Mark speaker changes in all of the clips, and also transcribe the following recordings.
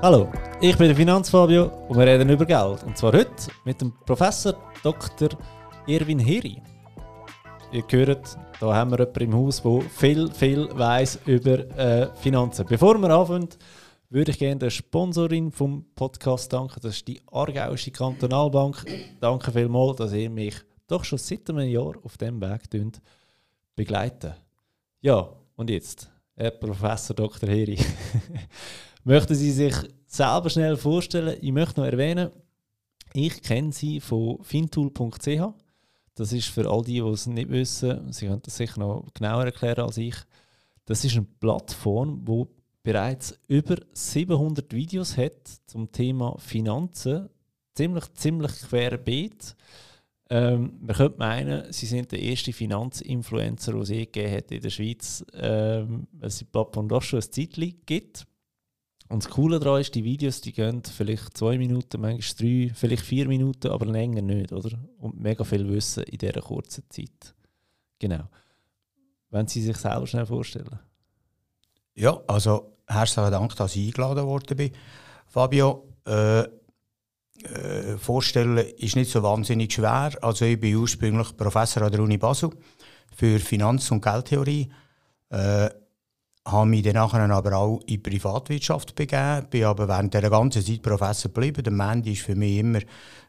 Speaker 1: Hallo, ich bin der Finanzfabio und wir reden über Geld. Und zwar heute mit dem Professor Dr. Irwin Heri. Ihr hört, da haben wir jemanden im Haus, der viel, viel weiß über äh, Finanzen. Bevor wir anfangen, würde ich gerne der Sponsorin vom Podcast danken. Das ist die Aargauische Kantonalbank. Danke vielmals, dass ihr mich doch schon seit einem Jahr auf dem Weg begleiten. Ja, und jetzt, Herr Professor Dr. Heri. Möchten Sie sich selber schnell vorstellen? Ich möchte noch erwähnen, ich kenne Sie von fintool.ch. Das ist für all die, die es nicht wissen, Sie können das sicher noch genauer erklären als ich. Das ist eine Plattform, die bereits über 700 Videos hat zum Thema Finanzen. Ziemlich, ziemlich querbeet. Ähm, man könnte meinen, sie sind der erste Finanzinfluencer, den es je gegeben hat in der Schweiz, ähm, weil es die Plattform doch schon ein Zeitchen gibt. Und das Coole daran ist, die Videos die gehen vielleicht zwei Minuten, manchmal drei, vielleicht vier Minuten, aber länger nicht, oder? Und mega viel Wissen in dieser kurzen Zeit. Genau. Wenn Sie sich selber schnell vorstellen.
Speaker 2: Ja, also herzlichen Dank, dass ich eingeladen worden bin. Fabio, äh, äh, vorstellen ist nicht so wahnsinnig schwer. Also ich bin ursprünglich Professor an der Uni Basel für Finanz- und Geldtheorie. Äh, habe mich dann aber auch in die Privatwirtschaft begeben, bin aber während der ganzen Zeit Professor geblieben. Der Mandy war für mich immer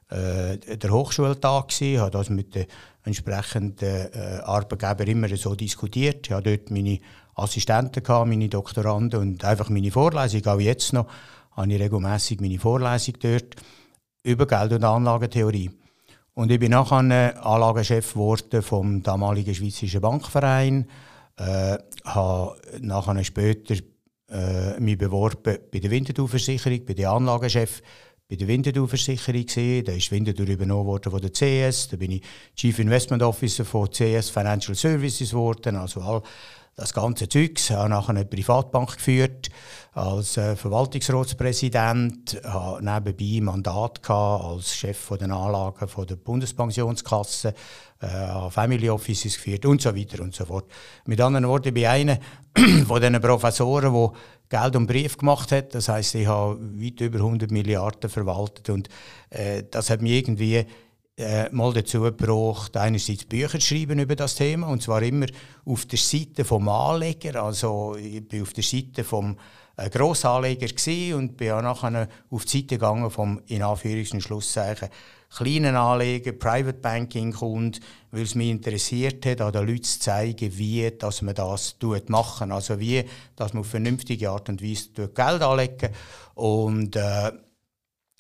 Speaker 2: äh, der Hochschultag gewesen, habe das mit den entsprechenden äh, Arbeitgebern immer so diskutiert. Ich hatte dort meine Assistenten, gehabt, meine Doktoranden und einfach meine Vorlesung, auch jetzt noch, habe ich regelmässig meine Vorlesung dort über Geld- und Anlagentheorie. Und ich bin nachher Anlagechef geworden vom damaligen Schweizerischen Bankverein, äh, habe nachher später äh, mich beworben bei der Winterthur-Versicherung, bei der Anlagechef bei der Winterthur-Versicherung gesehen. Da ist Winterthur übernommen worden von der CS. Da bin ich Chief Investment Officer von CS Financial Services geworden. Also all das ganze Zeug. Ich habe nachher eine Privatbank geführt als äh, Verwaltungsratspräsident, habe nebenbei Mandat gehabt als Chef den Anlagen der Bundespensionskasse, äh, habe Family Offices geführt und so weiter und so fort. Mit anderen Worten, bin einer von diesen Professoren, der Geld und Brief gemacht hat. Das heißt, ich habe weit über 100 Milliarden verwaltet und äh, das hat mich irgendwie äh, mal dazu gebracht, einerseits Bücher zu schreiben über das Thema, und zwar immer auf der Seite vom Anleger. Also ich bin auf der Seite vom äh, Grossanleger und bin auch nachher auf die Seite gegangen vom in Anführungs- Schlusszeichen kleinen Anleger, Private Banking Kunden, weil es mich interessiert hat, an den Leuten zu zeigen, wie dass man das tut machen, also wie, dass man auf vernünftige Art und Weise Geld anlegen und äh,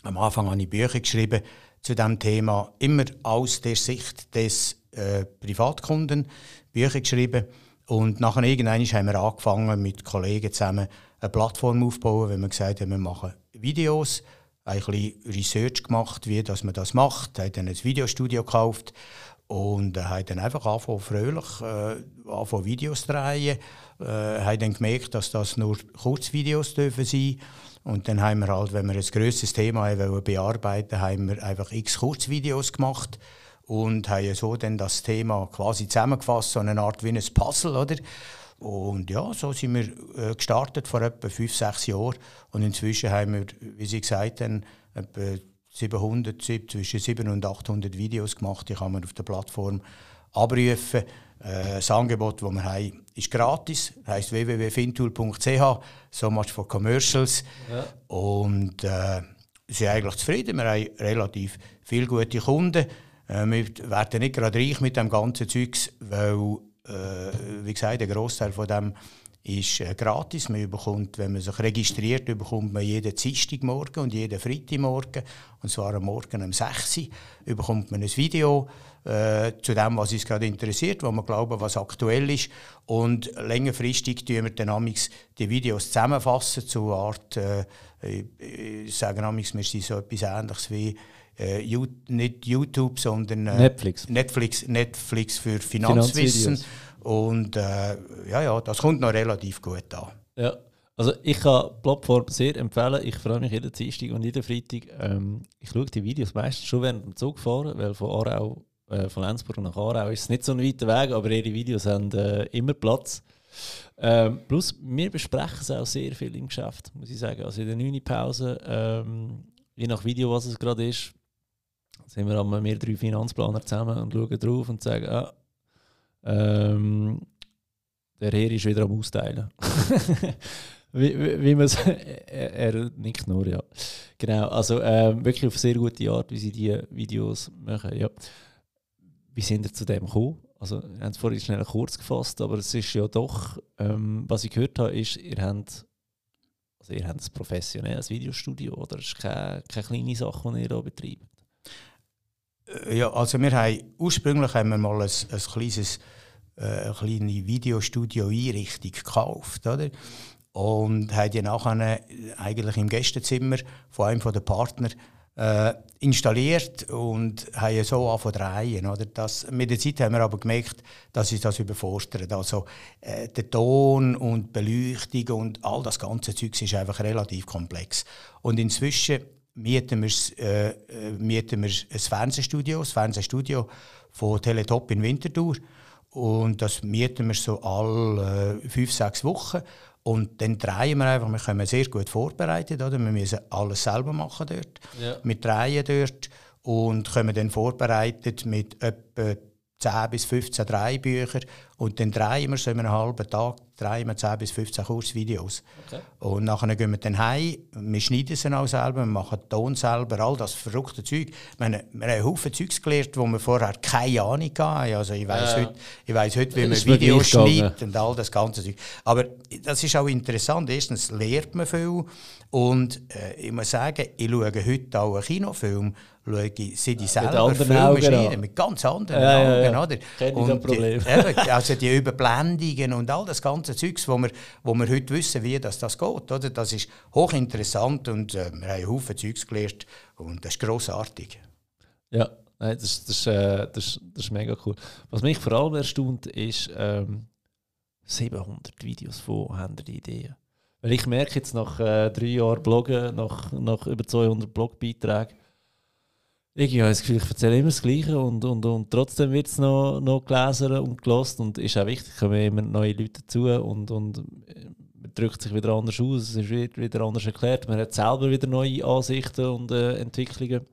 Speaker 2: am Anfang habe ich Bücher geschrieben zu dem Thema immer aus der Sicht des äh, Privatkunden Bücher geschrieben. Und nachher irgendwann haben wir angefangen mit Kollegen zusammen eine Plattform aufzubauen, wenn wir gesagt haben, wir machen Videos, ein bisschen Research gemacht, wie dass man das macht, haben dann ein Videostudio gekauft und äh, haben dann einfach angefangen fröhlich äh, angefangen Videos zu drehen, äh, haben dann gemerkt, dass das nur Kurzvideos dürfen sein. Und dann haben wir halt, wenn wir ein grosses Thema wollen bearbeiten haben wir einfach x Kurzvideos gemacht und haben so dann das Thema quasi zusammengefasst, so eine Art wie ein Puzzle, oder? Und ja, so sind wir äh, gestartet vor etwa fünf, sechs Jahren. Und inzwischen haben wir, wie Sie gesagt haben, etwa 700, zwischen 700 und 800 Videos gemacht, die kann man auf der Plattform abrufen. Äh, das Angebot, das wir haben, ist gratis, heißt www.fintool.ch, so much for commercials. Ja. Und äh, sind eigentlich zufrieden. Wir haben relativ viele gute Kunden. Äh, wir werden nicht gerade reich mit dem ganzen Zeugs, weil, äh, wie gesagt, der Großteil von dem ist äh, gratis. Man bekommt, wenn man sich registriert, bekommt man jeden Dienstagmorgen und jeden Freitagmorgen, und zwar am Morgen um 6 Uhr, bekommt man ein Video äh, zu dem, was uns gerade interessiert, wo wir glauben, was aktuell ist. Und längerfristig tun wir dann die Videos zusammenfassen zu einer Art, äh, ich sage amigs, wir sind so etwas Ähnliches wie äh, nicht YouTube, sondern äh,
Speaker 1: Netflix.
Speaker 2: Netflix. Netflix für Finanzwissen. Und äh, ja, ja, das kommt noch relativ gut an.
Speaker 1: Ja. Also ich kann die Plattform sehr empfehlen. Ich freue mich jeden Dienstag und jeden Freitag. Ähm, ich schaue die Videos meistens schon während dem Zug fahren, weil von Aarau, äh, von Lenzburg nach Aarau ist es nicht so ein weiter Weg, aber ihre Videos haben äh, immer Platz. Ähm, plus, wir besprechen es auch sehr viel im Geschäft, muss ich sagen. Also in der 9. Pause, ähm, je nach Video, was es gerade ist, sind wir einmal wir drei Finanzplaner zusammen und schauen drauf und sagen, ah, ähm, der Herr ist wieder am Austeilen. wie, wie, wie man es. er, er nickt nur, ja. Genau, also ähm, wirklich auf sehr gute Art, wie sie die Videos machen. Ja. Wie sind ihr zu dem gekommen? Also, wir haben es vorhin schnell kurz gefasst, aber es ist ja doch, ähm, was ich gehört habe, ist, ihr habt, also ihr habt ein professionelles Videostudio, oder? Das ist keine, keine kleine Sache, die ihr hier betreibt.
Speaker 2: Äh, ja, also wir haben, ursprünglich haben wir mal ein, ein kleines äh, eine kleine Videostudio-Einrichtung gekauft, oder? Und haben die nachher eigentlich im Gästezimmer von einem der Partner äh, installiert und haben so angefangen zu drehen. Oder? Das, mit der Zeit haben wir aber gemerkt, dass uns das überfordert. Also äh, der Ton und Beleuchtung und all das ganze Zeug ist einfach relativ komplex. Und inzwischen mieten wir, äh, äh, mieten wir ein Fernsehstudio, das Fernsehstudio von Teletop in Winterthur. Und das mieten wir so alle äh, fünf, sechs Wochen. Und dann drehen wir einfach, wir kommen sehr gut vorbereitet, oder? wir müssen alles selber machen dort. Ja. Wir drehen dort und kommen dann vorbereitet mit etwa 10 bis 15 Drehbücher und dann drehen wir so in einem halben Tag drehen wir 10 bis 15 Kursvideos. Okay. Und nachher gehen wir dann heim, wir schneiden sie auch selber, wir machen den Ton selber, all das verrückte Zeug. Wir haben, wir haben Haufen Zeugs gelernt, wo wir vorher keine Ahnung hatten. Also ich weiss ja. heute, ich weiss heute, wie man Videos schneidet und all das ganze Zeug. Aber das ist auch interessant. Erstens lernt man viel und äh, ich muss sagen, ich schaue heute auch einen Kinofilm, schaue sie die selber Filme schneiden, mit ganz anderen ja, Augen. Ja, ja. Oder? Und die, eben, also die Überblendungen und all das ganze Zeugs, wo wir, wo wir heute wissen, wie das, das geht. Oder? Das ist hochinteressant und äh, wir haben Haufen Zeugs gelernt und das ist grossartig.
Speaker 1: Ja, nein, das, das, äh, das, das ist mega cool. Was mich vor allem erstaunt, ist ähm, 700 Videos von die Ideen. Weil ich merke jetzt nach äh, drei Jahren Bloggen, nach, nach über 200 Blogbeiträgen, ich habe das Gefühl, ich erzähle immer das Gleiche und, und, und trotzdem wird es noch, noch gelesen und gelost und ist auch wichtig, kommen immer neue Leute dazu und, und man drückt sich wieder anders aus, es wird wieder anders erklärt, man hat selber wieder neue Ansichten und äh, Entwicklungen.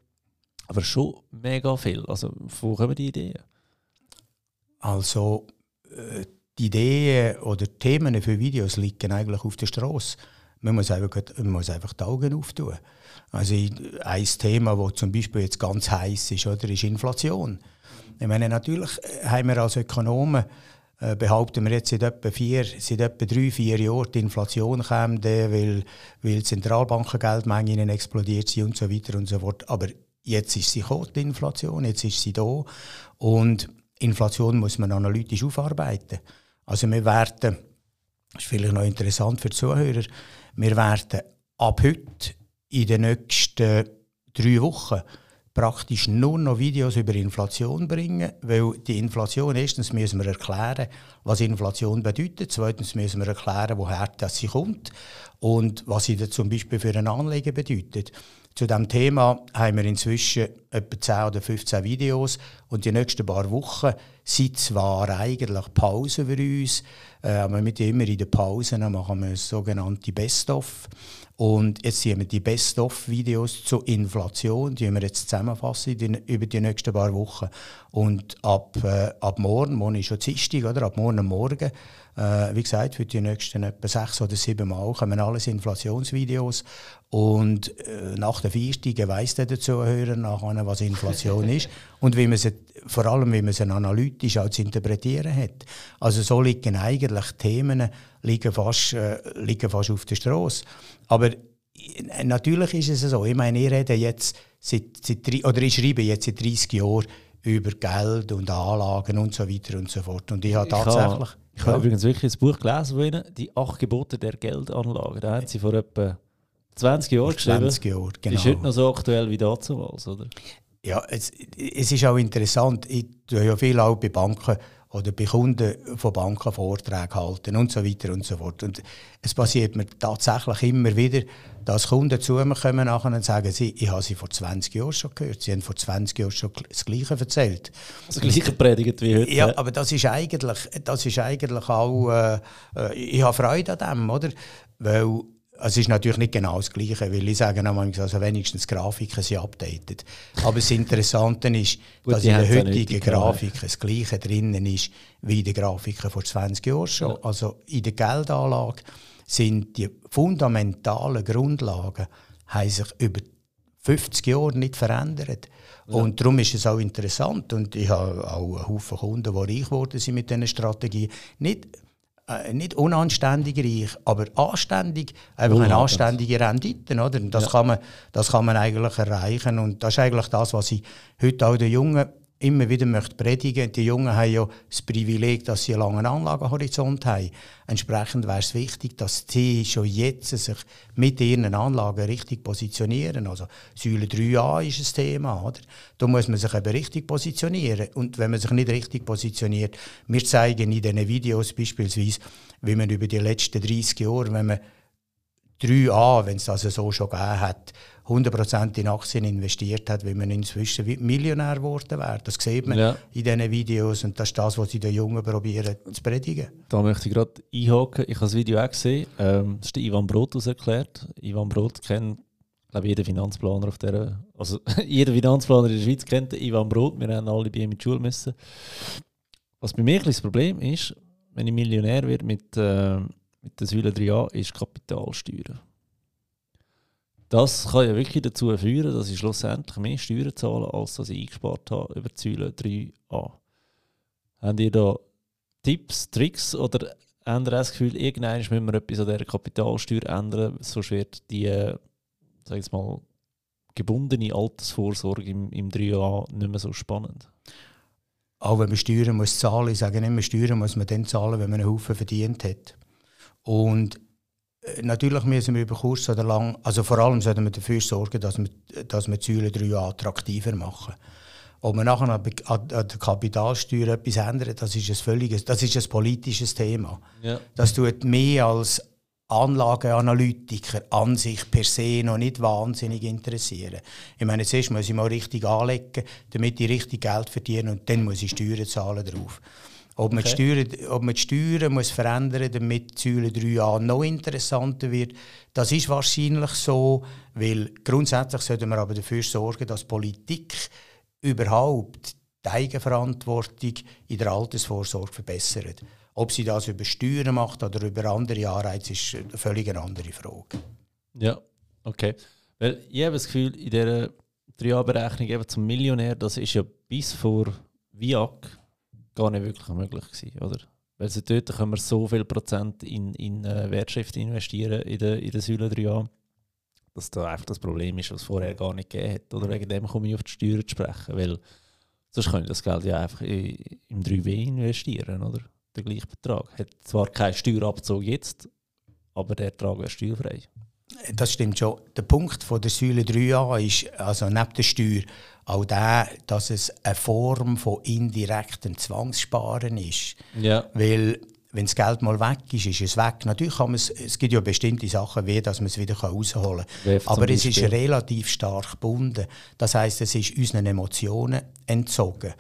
Speaker 1: Aber schon mega viel. Also, wo kommen die Ideen?
Speaker 2: Also, äh, die Ideen oder Themen für Videos liegen eigentlich auf der Straße. Man muss einfach, man muss einfach die Augen auftun. Also ein Thema, das zum Beispiel jetzt ganz heiß ist, oder, ist Inflation. Ich meine, natürlich haben wir als Ökonomen äh, behaupten wir jetzt seit etwa, vier, seit etwa drei, vier Jahren, die Inflation kommt, weil, weil Zentralbankengeldmengen explodiert sind und so weiter und so fort. Aber jetzt ist sie gekommen, die Inflation, jetzt ist sie da. Und Inflation muss man analytisch aufarbeiten. Also wir werden, das ist vielleicht noch interessant für die Zuhörer, wir werden ab heute in den nächsten drei Wochen praktisch nur noch Videos über Inflation bringen, weil die Inflation, erstens müssen wir erklären, was Inflation bedeutet, zweitens müssen wir erklären, woher das sie kommt und was sie zum Beispiel für einen Anleger bedeutet. Zu diesem Thema haben wir inzwischen etwa 10 oder 15 Videos und die nächsten paar Wochen sind zwar eigentlich Pause für uns, äh, aber mit immer in den Pausen machen wir sogenannte Best-of. Und jetzt sehen wir die Best-of-Videos zur Inflation, die wir jetzt zusammenfassen die, über die nächsten paar Wochen. Und ab, äh, ab morgen, morgen ist schon Dienstag, oder? ab morgen Morgen, äh, wie gesagt, für die nächsten etwa sechs oder sieben Mal kommen alles Inflationsvideos. Und äh, nach der Vierstigen weiss der Zuhörer nachher, was Inflation ist und wie man sie, vor allem, wie man sie analytisch auch zu interpretieren hat. Also so liegen eigentlich Themen liegen fast, äh, liegen fast auf der Straße. Aber äh, natürlich ist es so. Ich meine, ich rede jetzt seit, seit oder ich schreibe jetzt seit 30 Jahren über Geld und Anlagen und so weiter und so fort. Und ich habe tatsächlich...
Speaker 1: Ich habe, ja. übrigens wirklich ein Buch gelesen von Ihnen, «Die acht Gebote der Geldanlage». Da haben Sie vor etwa 20 Jahren geschrieben.
Speaker 2: 20 Jahre, genau.
Speaker 1: Ist heute noch so aktuell wie damals, oder?
Speaker 2: Ja, es, es ist auch interessant. Ich tue ja viel auch bei Banken oder bei Kunden von Banken Vorträge halten und so weiter und so fort. Und es passiert mir tatsächlich immer wieder, dass Kunden zu mir kommen nachher und sagen, sie, ich habe sie vor 20 Jahren schon gehört, sie haben vor 20 Jahren schon das Gleiche erzählt.
Speaker 1: Das Gleiche predigt wie heute.
Speaker 2: Ja, aber das ist eigentlich, das ist eigentlich auch, äh, äh ich habe Freude an dem, oder? Weil es ist natürlich nicht genau das Gleiche, weil ich sage manchmal, also wenigstens Grafiken sind updated. Aber das Interessante ist, dass in der heutigen Grafik das Gleiche drinnen ist, wie in den Grafiken vor 20 Jahren schon. Ja. Also in der Geldanlage sind die fundamentalen Grundlagen haben sich über 50 Jahre nicht verändert. Ja. Und darum ist es auch interessant. Und ich habe auch einen Haufen Kunden, die reich geworden sind mit diesen Strategien. Nicht äh, nicht unanständig reich, aber anständig, einfach eine anständige Rendite, oder? Und das, ja. kann man, das kann man eigentlich erreichen und das ist eigentlich das, was ich heute auch den Jungen immer wieder möchte predigen. Die Jungen haben ja das Privileg, dass sie einen langen Anlagenhorizont haben. Entsprechend wäre es wichtig, dass sie schon jetzt sich mit ihren Anlagen richtig positionieren. Also Säule 3a ist ein Thema. Oder? Da muss man sich eben richtig positionieren. Und wenn man sich nicht richtig positioniert, wir zeigen in diesen Videos beispielsweise, wie man über die letzten 30 Jahre, wenn man 3a, wenn es das so schon gegeben hat, 100% in Aktien investiert hat, wie man inzwischen Millionär geworden wäre. Das sieht man ja. in diesen Videos und das ist das, was sie den Jungen probieren zu predigen.
Speaker 1: Da möchte ich gerade einhaken. Ich habe das Video auch gesehen. Ähm, das ist Ivan Brot erklärt. Ivan Brot kennt glaube jeder Finanzplaner auf der, also jeder Finanzplaner in der Schweiz kennt Ivan Brot. Wir haben alle bei ihm in die Schule müssen. Was bei mir das Problem ist, wenn ich Millionär werde mit, äh, mit der Säule 3a, ist Kapitalsteuer. Das kann ja wirklich dazu führen, dass ich schlussendlich mehr Steuern zahle, als dass ich eingespart habe über die Säule 3a. Habt ihr da Tipps, Tricks oder habt ihr das Gefühl, irgendwann müssen wir etwas an dieser Kapitalsteuer ändern, sonst wird die, ich mal, gebundene Altersvorsorge im, im 3a nicht mehr so spannend?
Speaker 2: Auch wenn man Steuern muss zahlen, ich sage immer, Steuern muss man dann zahlen, wenn man einen Haufen verdient hat. Und äh, natürlich müssen wir über kurz oder lang, also vor allem sollten wir dafür sorgen, dass wir, dass wir die Säule 3 attraktiver machen. Ob wir nachher an, an der Kapitalsteuer etwas ändern, das ist ein völliges, das ist ein politisches Thema. Ja. Das tut mehr als Anlageanalytiker an sich per se noch nicht wahnsinnig interessieren. Ich meine, zuerst muss ich mal richtig anlegen, damit ich richtig Geld verdiene und dann muss ich Steuern zahlen drauf. Ob man, okay. die Steuern, ob man die Steuern muss verändern muss, damit die Säule 3a noch interessanter wird, das ist wahrscheinlich so, weil grundsätzlich sollten wir aber dafür sorgen, dass Politik überhaupt die Eigenverantwortung in der Altersvorsorge verbessert. Ob sie das über Steuern macht oder über andere Anreize, ist eine völlig andere Frage.
Speaker 1: Ja, okay. Weil ich habe das Gefühl, in dieser 3A-Berechnung zum Millionär, das ist ja bis vor VIAC gar nicht wirklich möglich gewesen, oder? Weil sie dort können wir so viel Prozent in, in äh, Wertschrift investieren in der, in der Säule 3a, dass da einfach das Problem ist, was vorher gar nicht gegeben hat. Oder wegen dem komme ich auf die Steuern zu sprechen, weil sonst könnte das Geld ja einfach in, im 3W investieren, oder? Der gleiche Betrag. Hat zwar keinen Steuerabzug jetzt, aber der Ertrag wäre steuerfrei.
Speaker 2: Das stimmt schon. Der Punkt von der Säule 3a ist, also neben der Steuer, auch der, dass es eine Form von indirektem Zwangssparen ist. Ja. Weil wenn das Geld mal weg ist, ist es weg. Natürlich kann man es, es gibt ja bestimmte Sachen, wie dass man es wieder rausholen kann. Aber es ist relativ stark gebunden. Das heißt, es ist unseren Emotionen entzogen.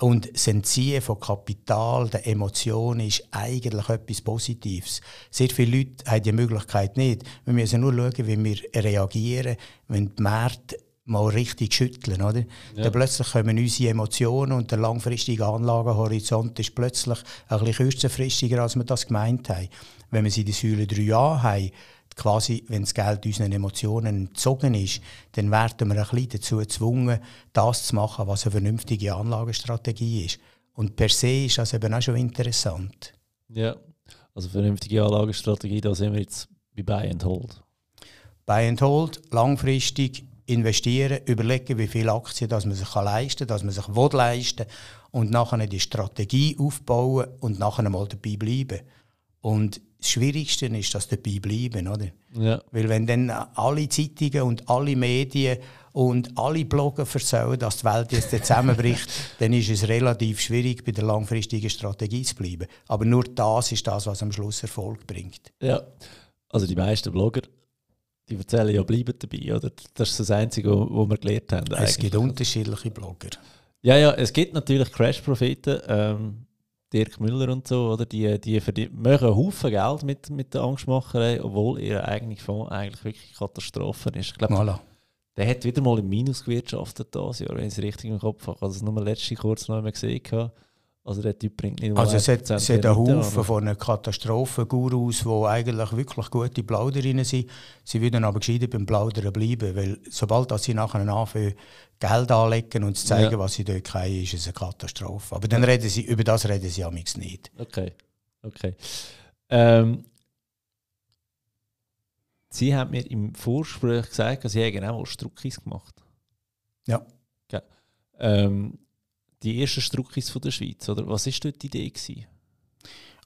Speaker 2: Und das Entziehen von Kapital, der Emotionen, ist eigentlich etwas Positives. Sehr viele Leute haben die Möglichkeit nicht. Wir müssen nur schauen, wie wir reagieren, wenn die Märkte mal richtig schütteln. Oder? Ja. Dann plötzlich kommen unsere Emotionen und der langfristige Anlagehorizont ist plötzlich ein bisschen kürzenfristiger, als wir das gemeint haben. Wenn wir sie in die Säule 3a haben, quasi, wenn das Geld unseren Emotionen entzogen ist, dann werden wir ein bisschen dazu gezwungen, das zu machen, was eine vernünftige Anlagestrategie ist. Und per se ist das eben auch schon interessant.
Speaker 1: Ja, also vernünftige Anlagestrategie, da sind wir jetzt bei Buy and Hold.
Speaker 2: Buy and Hold, langfristig investieren, überlegen, wie viele Aktien dass man sich leisten kann, dass man sich will leisten und nachher die Strategie aufbauen und nachher mal dabei bleiben. Und das Schwierigste ist, dass dabei bleiben, oder?
Speaker 1: Ja.
Speaker 2: Weil wenn dann alle Zeitungen und alle Medien und alle Blogger erzählen, dass die Welt jetzt zusammenbricht, dann ist es relativ schwierig, bei der langfristigen Strategie zu bleiben. Aber nur das ist das, was am Schluss Erfolg bringt.
Speaker 1: Ja, also die meisten Blogger, die erzählen ja, bleiben dabei, oder? Das ist das Einzige, was wir gelernt haben.
Speaker 2: Es
Speaker 1: eigentlich.
Speaker 2: gibt unterschiedliche Blogger.
Speaker 1: Ja, ja, es gibt natürlich Crash-Propheten, ähm, Dirk Müller und so, oder? Die, die machen einen Haufen Geld mit, mit der Angstmacherei, obwohl ihr eigener Fonds eigentlich wirklich Katastrophe ist. Ich glaube,
Speaker 2: Voilà.
Speaker 1: der hat wieder mal im Minus gewirtschaftet dieses Jahr, wenn ich es richtig im Kopf habe. Also, nur letzte kurz noch einmal gesehen. habe. Also, der Typ bringt nicht
Speaker 2: Also es hat,
Speaker 1: 1%
Speaker 2: es hat einen Haufen von Katastrophengurus, die eigentlich wirklich gute Plauderinnen sind. Sie würden aber gescheiter beim Plaudern bleiben, weil sobald dass sie nachher anfangen, Geld anlegen und zu zeigen,
Speaker 1: Ja.
Speaker 2: was sie dort können, ist es eine Katastrophe. Aber dann reden sie, über das reden sie amigs nicht.
Speaker 1: Okay, okay. Ähm, Sie haben mir im Vorgespräch gesagt, dass Sie haben auch Struckis gemacht.
Speaker 2: Ja.
Speaker 1: Gell. Ähm, die ersten Struckis von der Schweiz, oder? Was war dort die Idee? Gewesen?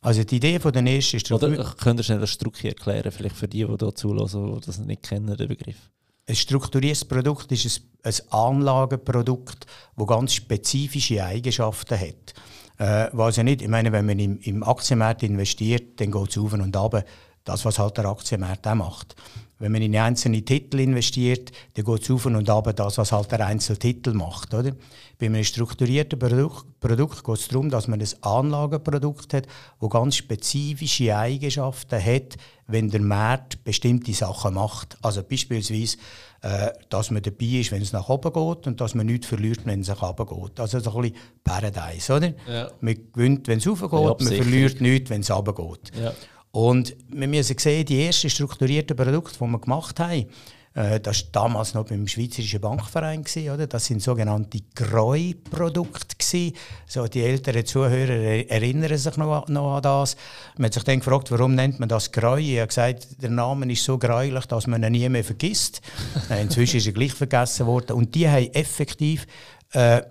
Speaker 2: Also die Idee von den ersten Struktur
Speaker 1: Oder könnt ihr schnell das Strucki erklären, vielleicht für die, die hier zulassen, die das nicht kennen, den Begriff?
Speaker 2: Ein strukturiertes Produkt ist ein, ein Anlagenprodukt, das ganz spezifische Eigenschaften hat. Äh, was ja nicht, ich meine, wenn man im, im Aktienmarkt investiert, dann geht es auf und ab. Das, was halt der Aktienmarkt auch macht. Wenn man in einzelne Titel investiert, dann geht es auf und ab, das, was halt der Einzeltitel macht. Oder? Bei einem strukturierten Produkt, Produkt geht es darum, dass man ein Anlagenprodukt hat, das ganz spezifische Eigenschaften hat, wenn der Markt bestimmte Sachen macht. Also beispielsweise, äh, dass man dabei ist, wenn es nach oben geht und dass man nichts verliert, wenn es nach oben geht. Also so ein bisschen Paradise, oder?
Speaker 1: Ja.
Speaker 2: Man gewinnt, wenn es raufgeht, man
Speaker 1: Absicherung.
Speaker 2: verliert nichts, wenn es runtergeht.
Speaker 1: Ja.
Speaker 2: Und wir müssen sehen, die ersten strukturierten Produkte, die wir gemacht haben, äh, das war damals noch beim Schweizerischen Bankverein, gewesen, oder? das sind sogenannte Greu-Produkte. So, die älteren Zuhörer er- erinnern sich noch, noch an das. Man hat sich dann gefragt, warum nennt man das Greu? Ich habe gesagt, der Name ist so gräulich, dass man ihn nie mehr vergisst. Äh, Inzwischen ist er gleich vergessen worden. Und die haben effektiv äh,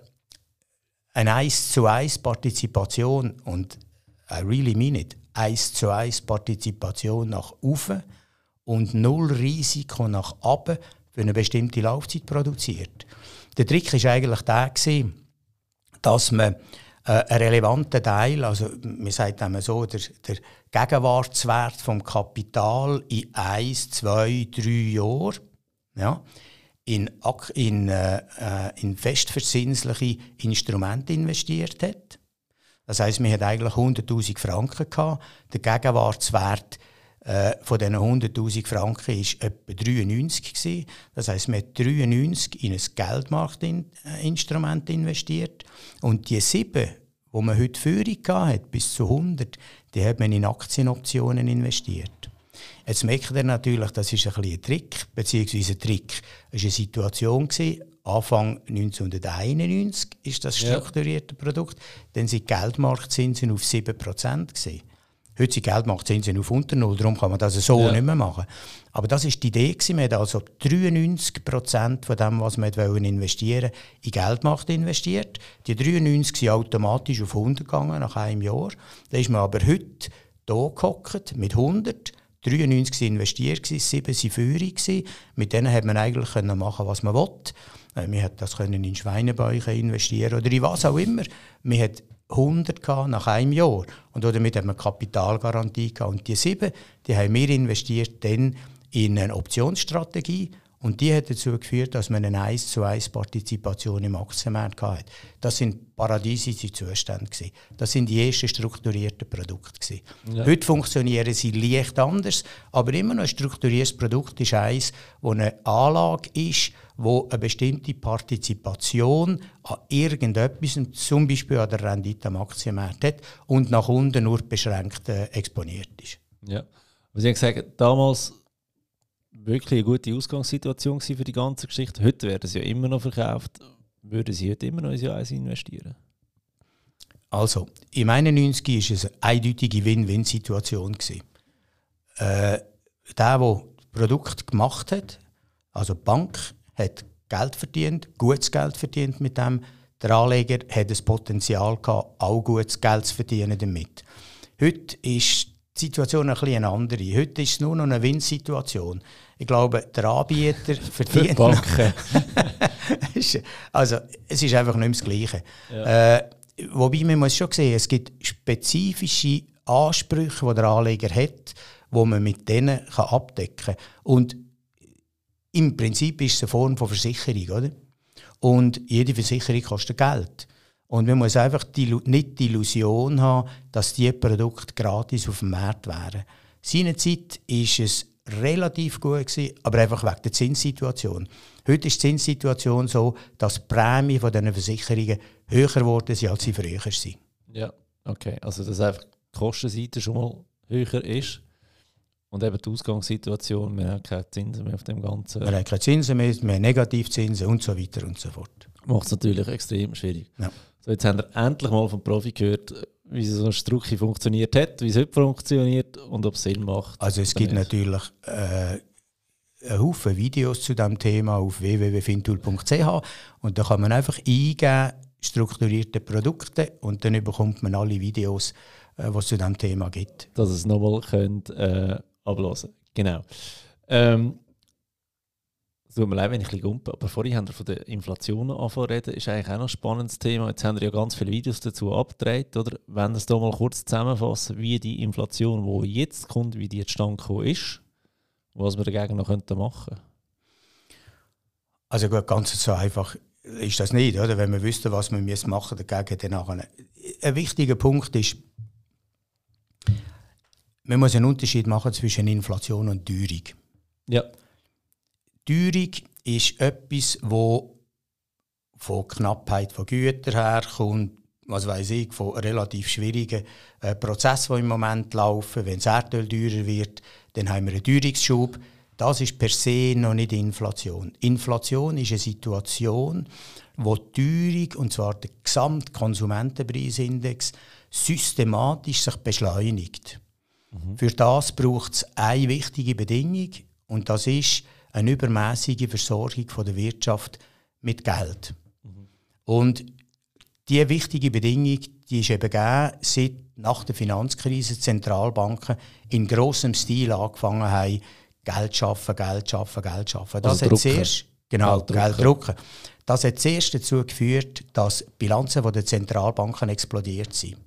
Speaker 2: eine 1 zu 1 Partizipation und I really mean it, 1 zu 1 Partizipation nach oben und null Risiko nach oben für eine bestimmte Laufzeit produziert. Der Trick ist eigentlich der gewesen, dass man äh, einen relevanten Teil, also man sagt einmal so, der, der Gegenwartswert vom Kapital in 1, 2, 3 Jahren, ja, in, in, äh, äh, in festverzinsliche Instrumente investiert hat. Das heisst, wir hatten eigentlich 100'000 Franken. Gehabt. Der Gegenwartswert äh, von diesen 100'000 Franken war etwa 93. Gewesen. Das heisst, wir haben 93 in ein Geldmarktinstrument investiert. Und die sieben, wo man heute Führung hat, bis zu 100, die hat man in Aktienoptionen investiert. Jetzt merkt ihr natürlich, das ist ein, ein Trick, beziehungsweise ein Trick. Es war eine Situation, gewesen, Anfang 1991 ist das
Speaker 1: Ja.
Speaker 2: strukturierte Produkt, dann sind die Geldmarktzinsen auf 7% gewesen. Heute sind die Geldmarktzinsen auf unter Null, darum kann man das so
Speaker 1: Ja.
Speaker 2: nicht mehr machen. Aber das ist die Idee gewesen. Man hat also 93% von dem, was man wollte investieren, in Geldmarkt investiert. Die 93 sind automatisch auf 100 gegangen nach einem Jahr. Da ist man aber heute hier gehockt mit 100. 93 waren investiert, gewesen, 7 waren gewesen. Mit denen hat man eigentlich machen, was man wollte. Äh, Man hat das können in Schweinebäuche investieren oder in was auch immer. Man hat 100 gehabt nach einem Jahr und damit hat man Kapitalgarantie gehabt. Und die sieben, die haben wir investiert dann in eine Optionsstrategie und die hat dazu geführt, dass man eine 1 zu 1 Partizipation im Aktienmarkt hatte. Das sind paradiesische Zustände. Gewesen. Das sind die ersten strukturierten Produkte. Gewesen.
Speaker 1: Ja.
Speaker 2: Heute funktionieren sie leicht anders, aber immer noch ein strukturiertes Produkt ist eins, wo eine Anlage ist, wo eine bestimmte Partizipation an irgendetwas, zum Beispiel an der Rendite am Aktienmarkt hat und nach unten nur beschränkt äh, exponiert ist.
Speaker 1: Ja. Sie haben gesagt, damals wirklich eine gute Ausgangssituation für die ganze Geschichte. Heute werden sie ja immer noch verkauft. Würden Sie heute immer noch in so eins investieren?
Speaker 2: Also, im 91 war es eine eindeutige Win-Win-Situation. Äh, der, der das Produkt gemacht hat, also die Bank, hat Geld verdient, gutes Geld verdient mit dem. Der Anleger hat das Potenzial gehabt, auch gutes Geld zu verdienen damit. Heute ist die Situation ein bisschen eine andere. Heute ist es nur noch eine Win-Situation. Ich glaube, der Anbieter verdient. also, es ist einfach nicht mehr das Gleiche. Ja. Äh, wobei man muss schon sehen, es gibt spezifische Ansprüche, die der Anleger hat, die man mit denen kann abdecken kann. Und im Prinzip ist es eine Form von Versicherung, oder? Und jede Versicherung kostet Geld. Und man muss einfach die, nicht die Illusion haben, dass diese Produkte gratis auf dem Markt wären. Seinerzeit war es relativ gut gewesen, aber einfach wegen der Zinssituation. Heute ist die Zinssituation so, dass die Prämien von diesen Versicherungen höher geworden sind, als sie früher sind.
Speaker 1: Ja, okay. Also dass einfach die Kostenseite schon mal höher ist. Und eben die Ausgangssituation, wir haben keine Zinsen mehr auf dem Ganzen.
Speaker 2: Wir haben keine Zinsen mehr, wir haben Negativzinsen und so weiter und so fort.
Speaker 1: Macht es natürlich extrem schwierig. Ja. So, jetzt haben wir endlich mal vom Profi gehört, wie so ein Strucki funktioniert hat, wie es heute funktioniert und ob es Sinn macht.
Speaker 2: Also es gibt nicht. natürlich äh, einen Haufen Videos zu diesem Thema auf www.fintool.ch und da kann man einfach eingeben, strukturierte Produkte und dann bekommt man alle Videos, äh, was es zu diesem Thema gibt.
Speaker 1: Dass es nochmal könnt, äh, ablassen Genau. Ähm, tut mir leid, wenn ich ein bisschen gumpe, aber vorhin haben wir von der Inflation angefangen reden, ist eigentlich auch noch ein spannendes Thema. Jetzt haben wir ja ganz viele Videos dazu abgedreht, oder? Wenn wir es hier mal kurz zusammenfassen, wie die Inflation, die jetzt kommt, wie die zustande gekommen ist, was wir dagegen noch könnten machen
Speaker 2: Also gut, ganz so einfach ist das nicht, oder? Wenn wir wüssten, was wir machen dagegen dann nachher. Ein wichtiger Punkt ist, man muss einen Unterschied machen zwischen Inflation und Teuerung.
Speaker 1: Ja.
Speaker 2: Teuerung ist etwas, wo von Knappheit von Gütern herkommt, was weiß ich, von relativ schwierigen äh, Prozessen, die im Moment laufen. Wenn das Erdöl teurer wird, dann haben wir einen Teuerungsschub. Das ist per se noch nicht Inflation. Inflation ist eine Situation, wo die Teuerung, und zwar der Gesamtkonsumentenpreisindex, systematisch sich beschleunigt. Mhm. Für das braucht es eine wichtige Bedingung, und das ist eine übermäßige Versorgung von der Wirtschaft mit Geld. Mhm. Und diese wichtige Bedingung, die ist eben gegeben, seit nach der Finanzkrise Zentralbanken in grossem Stil angefangen haben, Geld schaffen, Geld schaffen, Geld schaffen. Das hat zuerst genau Geld, Geld drucken. Das hat zuerst dazu geführt, dass Bilanzen der Zentralbanken explodiert sind.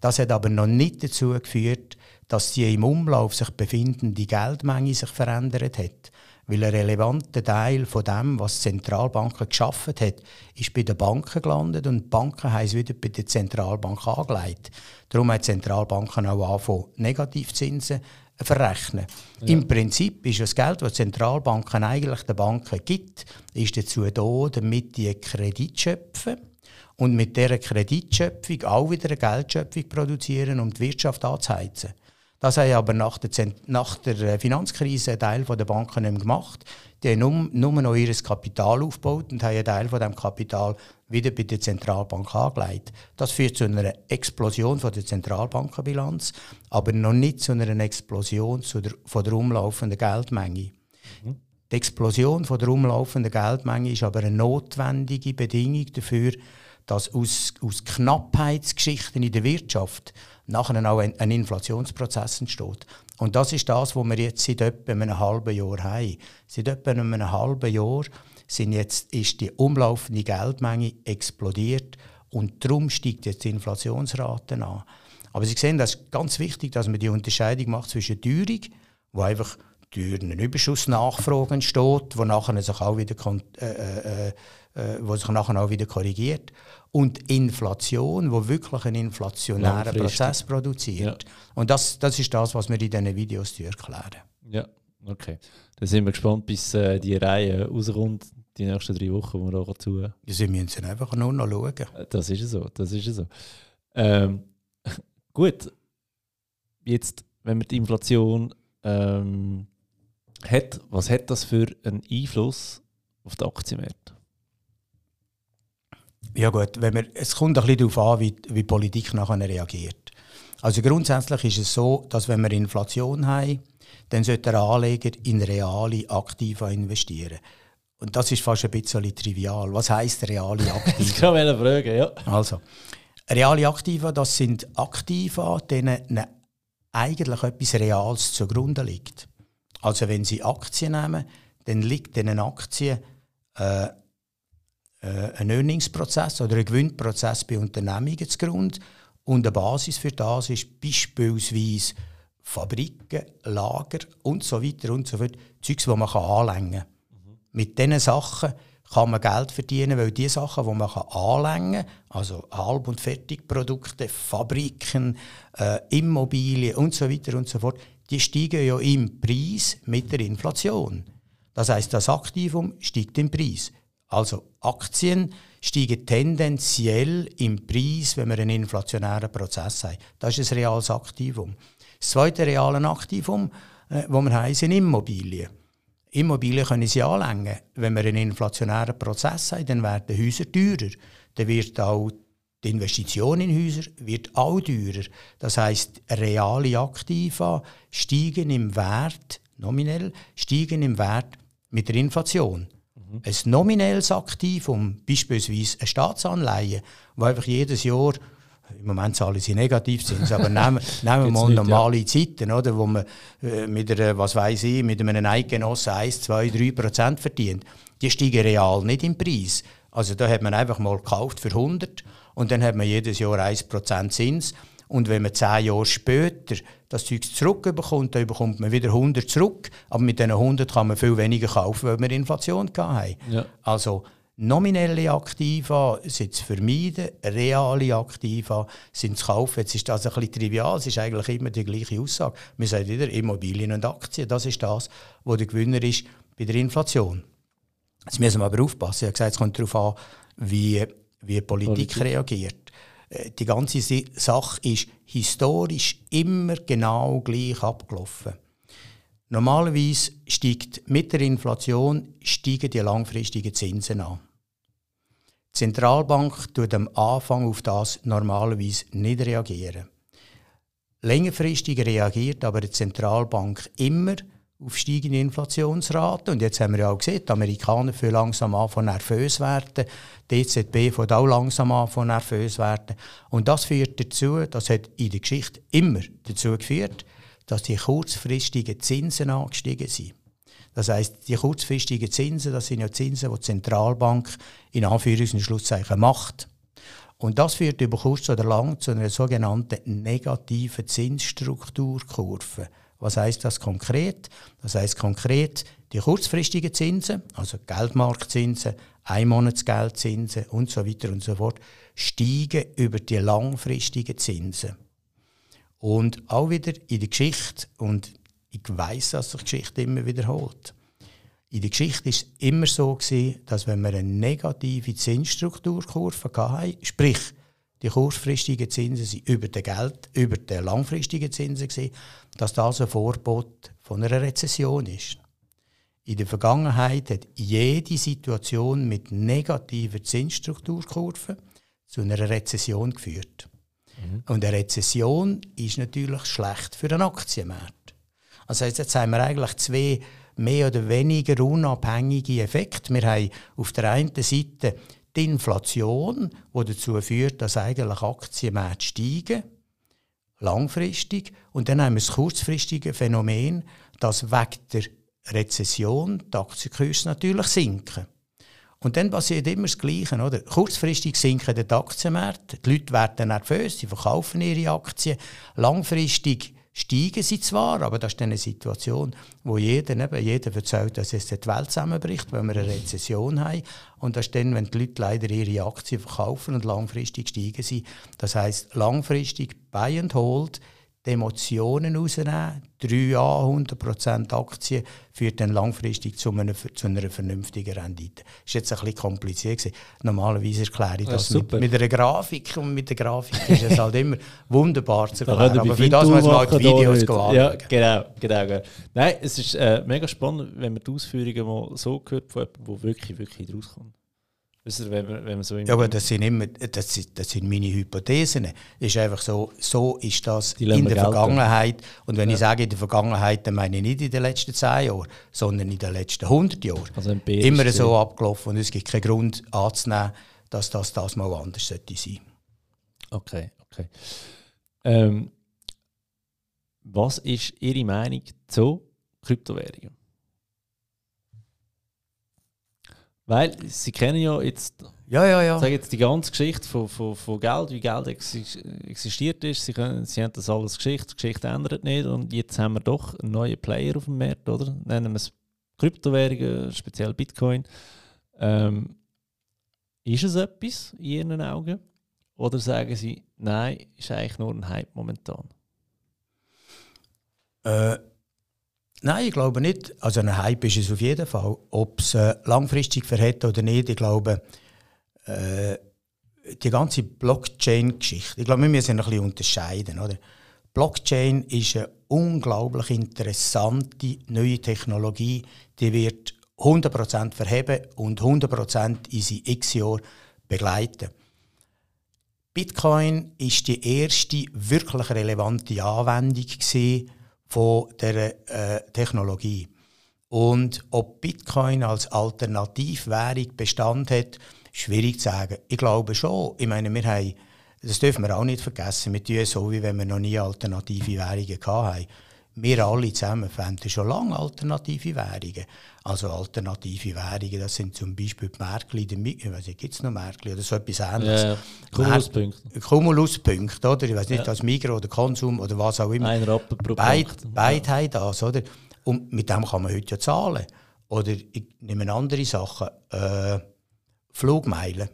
Speaker 2: Das hat aber noch nicht dazu geführt, dass die im Umlauf sich befindende Geldmenge sich verändert hat. Weil ein relevanter Teil von dem, was die Zentralbanken geschaffen hat, ist bei den Banken gelandet und die Banken haben es wieder bei der Zentralbank angelegt. Darum haben die Zentralbanken auch angefangen, Negativzinsen zu verrechnen. Ja. Im Prinzip ist das Geld, das die Zentralbanken eigentlich den Banken gibt, ist dazu da, damit die Kredit schöpfen und mit dieser Kreditschöpfung auch wieder eine Geldschöpfung produzieren, um die Wirtschaft anzuheizen. Das haben aber nach der, nach der äh, Finanzkrise Teil der Banken nicht mehr gemacht. Die haben nur, nur noch ihr Kapital aufgebaut und haben einen Teil von diesem Kapital wieder bei der Zentralbank angelegt. Das führt zu einer Explosion von der Zentralbankenbilanz, aber noch nicht zu einer Explosion zu der, von der umlaufenden Geldmenge. Mhm. Die Explosion von der umlaufenden Geldmenge ist aber eine notwendige Bedingung dafür, dass aus, aus Knappheitsgeschichten in der Wirtschaft nachher auch ein, ein, Inflationsprozess entsteht. Und das ist das, was wir jetzt seit etwa einem halben Jahr haben. Seit etwa einem halben Jahr sind jetzt, ist die umlaufende Geldmenge explodiert und darum steigt jetzt die Inflationsrate an. Aber Sie sehen, das ist ganz wichtig, dass man die Unterscheidung macht zwischen Teuerung, wo einfach durch einen Überschuss Nachfrage entsteht, wo nachher sich auch wieder äh, äh, äh, wo sich nachher auch wieder korrigiert und Inflation, wo wirklich einen inflationären Prozess produziert. Ja. Und das, das ist das, was wir in diesen Videos erklären.
Speaker 1: Ja, okay. Dann sind wir gespannt, bis äh, die Reihe rauskommt, die nächsten drei Wochen, wo wir dazu. Ja,
Speaker 2: Sie müssen einfach nur noch schauen.
Speaker 1: Äh, das ist so, das ist so. Ähm, gut, jetzt, wenn man die Inflation ähm, hat, was hat das für einen Einfluss auf die Aktienmärkte?
Speaker 2: Ja gut, wenn wir, es kommt ein bisschen darauf an, wie, wie die Politik nachher reagiert. Also grundsätzlich ist es so, dass wenn wir Inflation haben, dann sollte der Anleger in reale Aktiva investieren. Und das ist fast ein bisschen trivial. Was heisst reale Aktiva?
Speaker 1: das kann man fragen, ja.
Speaker 2: Also, reale Aktiva, das sind Aktiva, denen eine eigentlich etwas Reales zugrunde liegt. Also wenn Sie Aktien nehmen, dann liegt diesen Aktien äh, äh, ein Earningsprozess oder ein Gewinnprozess bei Unternehmungen zugrunde. Und eine Basis für das ist beispielsweise Fabriken, Lager und so weiter und so fort. Zeugs, die man anlängen kann. Mhm. Mit diesen Sachen kann man Geld verdienen, weil die Sachen, die man anlängen kann, also Halb- und Fertigprodukte, Fabriken, äh, Immobilien und so weiter und so fort, die steigen ja im Preis mit der Inflation. Das heißt, das Aktivum steigt im Preis. Also Aktien steigen tendenziell im Preis, wenn wir einen inflationären Prozess haben. Das ist ein reales Aktivum. Das zweite reale Aktivum, äh, wo wir haben, sind Immobilien. Immobilien können Sie anlängen. Wenn wir einen inflationären Prozess haben, dann werden Häuser teurer. Dann wird auch die Investition in Häuser wird auch teurer. Das heißt, reale Aktiva steigen im Wert, nominell, steigen im Wert mit der Inflation. Mhm. Ein nominelles Aktivum, beispielsweise eine Staatsanleihe, wo einfach jedes Jahr im Moment zahlen sie Negativzins, aber nehmen, nehmen wir mal nicht, normale ja. Zeiten, oder, wo man äh, mit einer, was weiß ich, mit einem Eidgenossen 1, 2, 3 Prozent verdient. Die steigen real nicht im Preis. Also da hat man einfach mal gekauft für 100 und dann hat man jedes Jahr 1 Prozent Zins. Und wenn man zehn Jahre später das Zeug zurückbekommt, dann bekommt man wieder 100 zurück. Aber mit diesen 100 kann man viel weniger kaufen, weil wir Inflation hatten. Ja. Also nominelle Aktiva sind zu vermeiden, reale Aktiva sind zu kaufen. Jetzt ist das ein bisschen trivial, es ist eigentlich immer die gleiche Aussage. Wir sagen wieder Immobilien und Aktien, das ist das, was der Gewinner ist bei der Inflation. Jetzt müssen wir aber aufpassen. Ich habe gesagt, es kommt darauf an, wie, wie Politik, Politik. reagiert. Äh, die ganze Sache ist historisch immer genau gleich abgelaufen. Normalerweise steigt mit der Inflation steigen die langfristigen Zinsen an. Die Zentralbank tut am Anfang auf das normalerweise nicht reagieren. Längerfristig reagiert aber die Zentralbank immer auf steigende Inflationsraten. Und jetzt haben wir ja auch gesehen, die Amerikaner für langsam an von nervös werden. Die EZB von auch langsam an von nervös werden. Und das führt dazu, das hat in der Geschichte immer dazu geführt, dass die kurzfristigen Zinsen angestiegen sind. Das heißt, die kurzfristigen Zinsen, das sind ja Zinsen, die die Zentralbank in Anführungs- und Schlusszeichen macht. Und das führt über kurz oder lang zu einer sogenannten negativen Zinsstrukturkurve. Was heißt das konkret? Das heißt konkret, die kurzfristigen Zinsen, also Geldmarktzinsen, Einmonatsgeldzinsen und so weiter und so fort, steigen über die langfristigen Zinsen. Und auch wieder in der Geschichte, und ich weiß, dass sich die Geschichte immer wiederholt. In der Geschichte war es immer so, gewesen, dass wenn wir eine negative Zinsstrukturkurve hatten, sprich die kurzfristigen Zinsen sind über den Geld, über den langfristigen Zinsen gewesen, dass das ein Vorbot von einer Rezession ist. In der Vergangenheit hat jede Situation mit negativer Zinsstrukturkurve zu einer Rezession geführt. Mhm. Und eine Rezession ist natürlich schlecht für den Aktienmarkt. Also jetzt haben wir eigentlich zwei mehr oder weniger unabhängige Effekte. Wir haben auf der einen Seite die Inflation, die dazu führt, dass eigentlich Aktienmärkte steigen, langfristig. Und dann haben wir das kurzfristige Phänomen, dass wegen der Rezession die Aktienkurse natürlich sinken. Und dann passiert immer das Gleiche. Oder? Kurzfristig sinken die Aktienmärkte, die Leute werden nervös, sie verkaufen ihre Aktien. Langfristig steigen sie zwar, aber das ist eine Situation, wo jeder, eben, jeder erzählt, dass jetzt die Welt zusammenbricht, weil wir eine Rezession haben. Und das ist dann, wenn die Leute leider ihre Aktien verkaufen und langfristig steigen sie. Das heißt langfristig Buy and Hold die Emotionen rausnehmen. 3A, 100% Aktien führt dann langfristig zu einer, zu einer vernünftigen Rendite. Das ist jetzt ein bisschen kompliziert. Gewesen. Normalerweise erkläre ich das, das mit, mit, einer Grafik und mit der Grafik ist es halt immer wunderbar zu erklären. Aber für das muss man halt die Videos anschauen.
Speaker 1: Ja, genau, genau, genau. Nein, es ist äh, mega spannend, wenn man die Ausführungen mal so hört von jemandem, der wirklich, wirklich rauskommt. Wenn man, wenn man so
Speaker 2: ja, aber das sind, immer, das, sind, das sind meine Hypothesen. Es ist einfach so, so ist das in der Vergangenheit. Und wenn ja. ich sage in der Vergangenheit, dann meine ich nicht in den letzten zehn Jahren, sondern in den letzten 100 Jahren. Also immer so abgelaufen und es gibt keinen Grund anzunehmen, dass das, das mal anders sollte sein.
Speaker 1: Okay, okay. Ähm, Was ist Ihre Meinung zu Kryptowährungen? Weil Sie kennen ja jetzt,
Speaker 2: Ja, ja, ja.
Speaker 1: sage jetzt die ganze Geschichte von, von, von Geld, wie Geld exi- existiert ist. Sie, können, Sie haben das alles Geschichte, die Geschichte ändert nicht und jetzt haben wir doch einen neuen Player auf dem Markt, oder? Nennen wir es Kryptowährungen, speziell Bitcoin. Ähm, ist es etwas in Ihren Augen? Oder sagen Sie, nein, ist eigentlich nur ein Hype momentan?
Speaker 2: Äh, nein, ich glaube nicht. Also ein Hype ist es auf jeden Fall. Ob es äh, langfristig verhält oder nicht, ich glaube, äh, die ganze Blockchain-Geschichte, ich glaube, wir müssen ein bisschen unterscheiden. Oder? Blockchain ist eine unglaublich interessante neue Technologie, die wird 100% verheben und 100% in sie x Jahre begleiten. Bitcoin ist die erste wirklich relevante Anwendung gewesen von der äh, Technologie. Und ob Bitcoin als Alternativwährung Bestand hat, schwierig zu sagen. Ich glaube schon. Ich meine, wir haben, das dürfen wir auch nicht vergessen, wir tun so, wie wenn wir noch nie alternative Währungen hatten. Wir alle zusammen fänden schon lange alternative Währungen. Also alternative Währungen, das sind zum Beispiel die Märkli, ich weiß nicht, gibt es noch Märkli oder so etwas ähnliches?
Speaker 1: Ja, Kumuluspunkte.
Speaker 2: Kumuluspunkte, oder? Ich weiß nicht,
Speaker 1: Ja.
Speaker 2: als Migros oder Konsum oder was auch immer.
Speaker 1: Ein Rappen pro
Speaker 2: Beide,
Speaker 1: Punkt.
Speaker 2: beide haben das, oder? Und mit dem kann man heute ja zahlen. Oder ich nehme andere Sachen. Äh, Flugmeilen.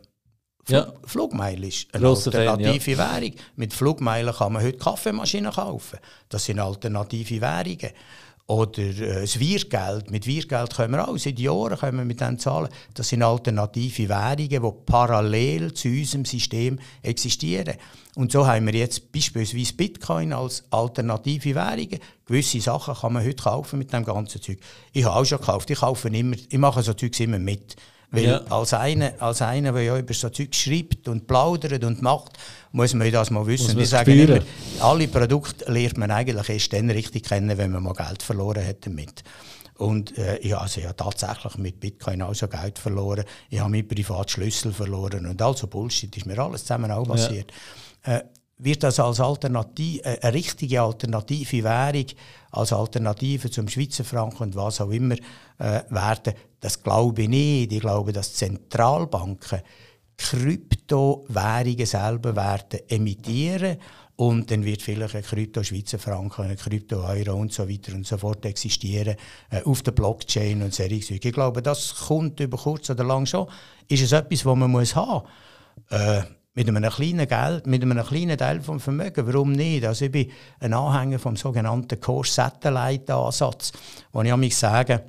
Speaker 2: Fl
Speaker 1: Ja.
Speaker 2: Flugmeilen ist eine
Speaker 1: Grosser Fan,
Speaker 2: alternative Währung. Mit Flugmeilen kann man heute Kaffeemaschinen kaufen. Das sind alternative Währungen. Oder äh, das Wirgeld. Mit Wirgeld können wir auch seit Jahren können wir mit dem zahlen. Das sind alternative Währungen, die parallel zu unserem System existieren. Und so haben wir jetzt beispielsweise Bitcoin als alternative Währungen. Gewisse Sachen kann man heute kaufen mit dem ganzen Zeug. Ich habe auch schon gekauft. Ich kaufe immer, ich mache so Zeugs immer mit. Weil
Speaker 1: Ja.
Speaker 2: als einer, als einer, der ja über so Zeug schreibt und plaudert und macht, muss man das mal wissen. Ich sage immer, alle Produkte lernt man eigentlich erst dann richtig kennen, wenn man mal Geld verloren hat damit. Und äh, ich, also, habe tatsächlich mit Bitcoin auch so Geld verloren. Ich habe meinen Privatschlüssel verloren und all so Bullshit ist mir alles zusammen auch passiert. Äh, wird das als Alternative, äh, eine richtige alternative Währung, als Alternative zum Schweizer Franken und was auch immer äh, werden? Das glaube ich nicht. Ich glaube, dass Zentralbanken Kryptowährungen selber werden emittieren und dann wird vielleicht ein Krypto-Schweizer Franken, ein Krypto-Euro und so weiter und so fort existieren äh, auf der Blockchain und solche Zeug. Ich glaube, das kommt über kurz oder lang schon. Ist es etwas, was man muss haben äh, mit einem kleinen Geld, mit einem kleinen Teil vom Vermögen, warum nicht? Also ich bin ein Anhänger vom sogenannten Core-Satellite-Ansatz, wo ich mich sage,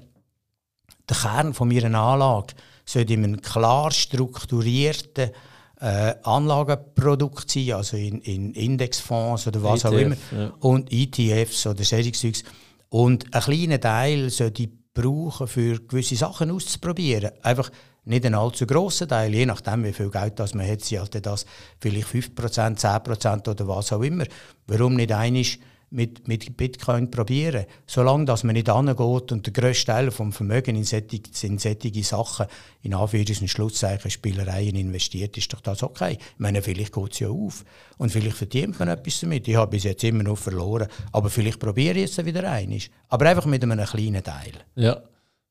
Speaker 2: der Kern von meiner Anlage sollte in einem klar strukturierten äh, Anlagenprodukt sein, also in, in Indexfonds oder was auch
Speaker 1: ETF,
Speaker 2: immer,
Speaker 1: E ja.
Speaker 2: und ETFs oder solches Zeugs. Und ein kleiner Teil sollte ich brauchen, für gewisse Sachen auszuprobieren. Einfach nicht einen allzu grossen Teil, je nachdem, wie viel Geld das man hat, sind halt das vielleicht 5%, 10% oder was auch immer. Warum nicht einisch mit, mit Bitcoin probieren? Solange dass man nicht angeht und der grösste Teil vom Vermögen in solche, in solche Sachen, in Anführungs- und Schlusszeichen, Spielereien investiert, ist doch das okay. Ich meine, vielleicht geht es ja auf und vielleicht verdient man etwas damit. Ich habe bis jetzt immer noch verloren, aber vielleicht probiere ich es wieder einisch. Aber einfach mit einem kleinen Teil.
Speaker 1: Ja,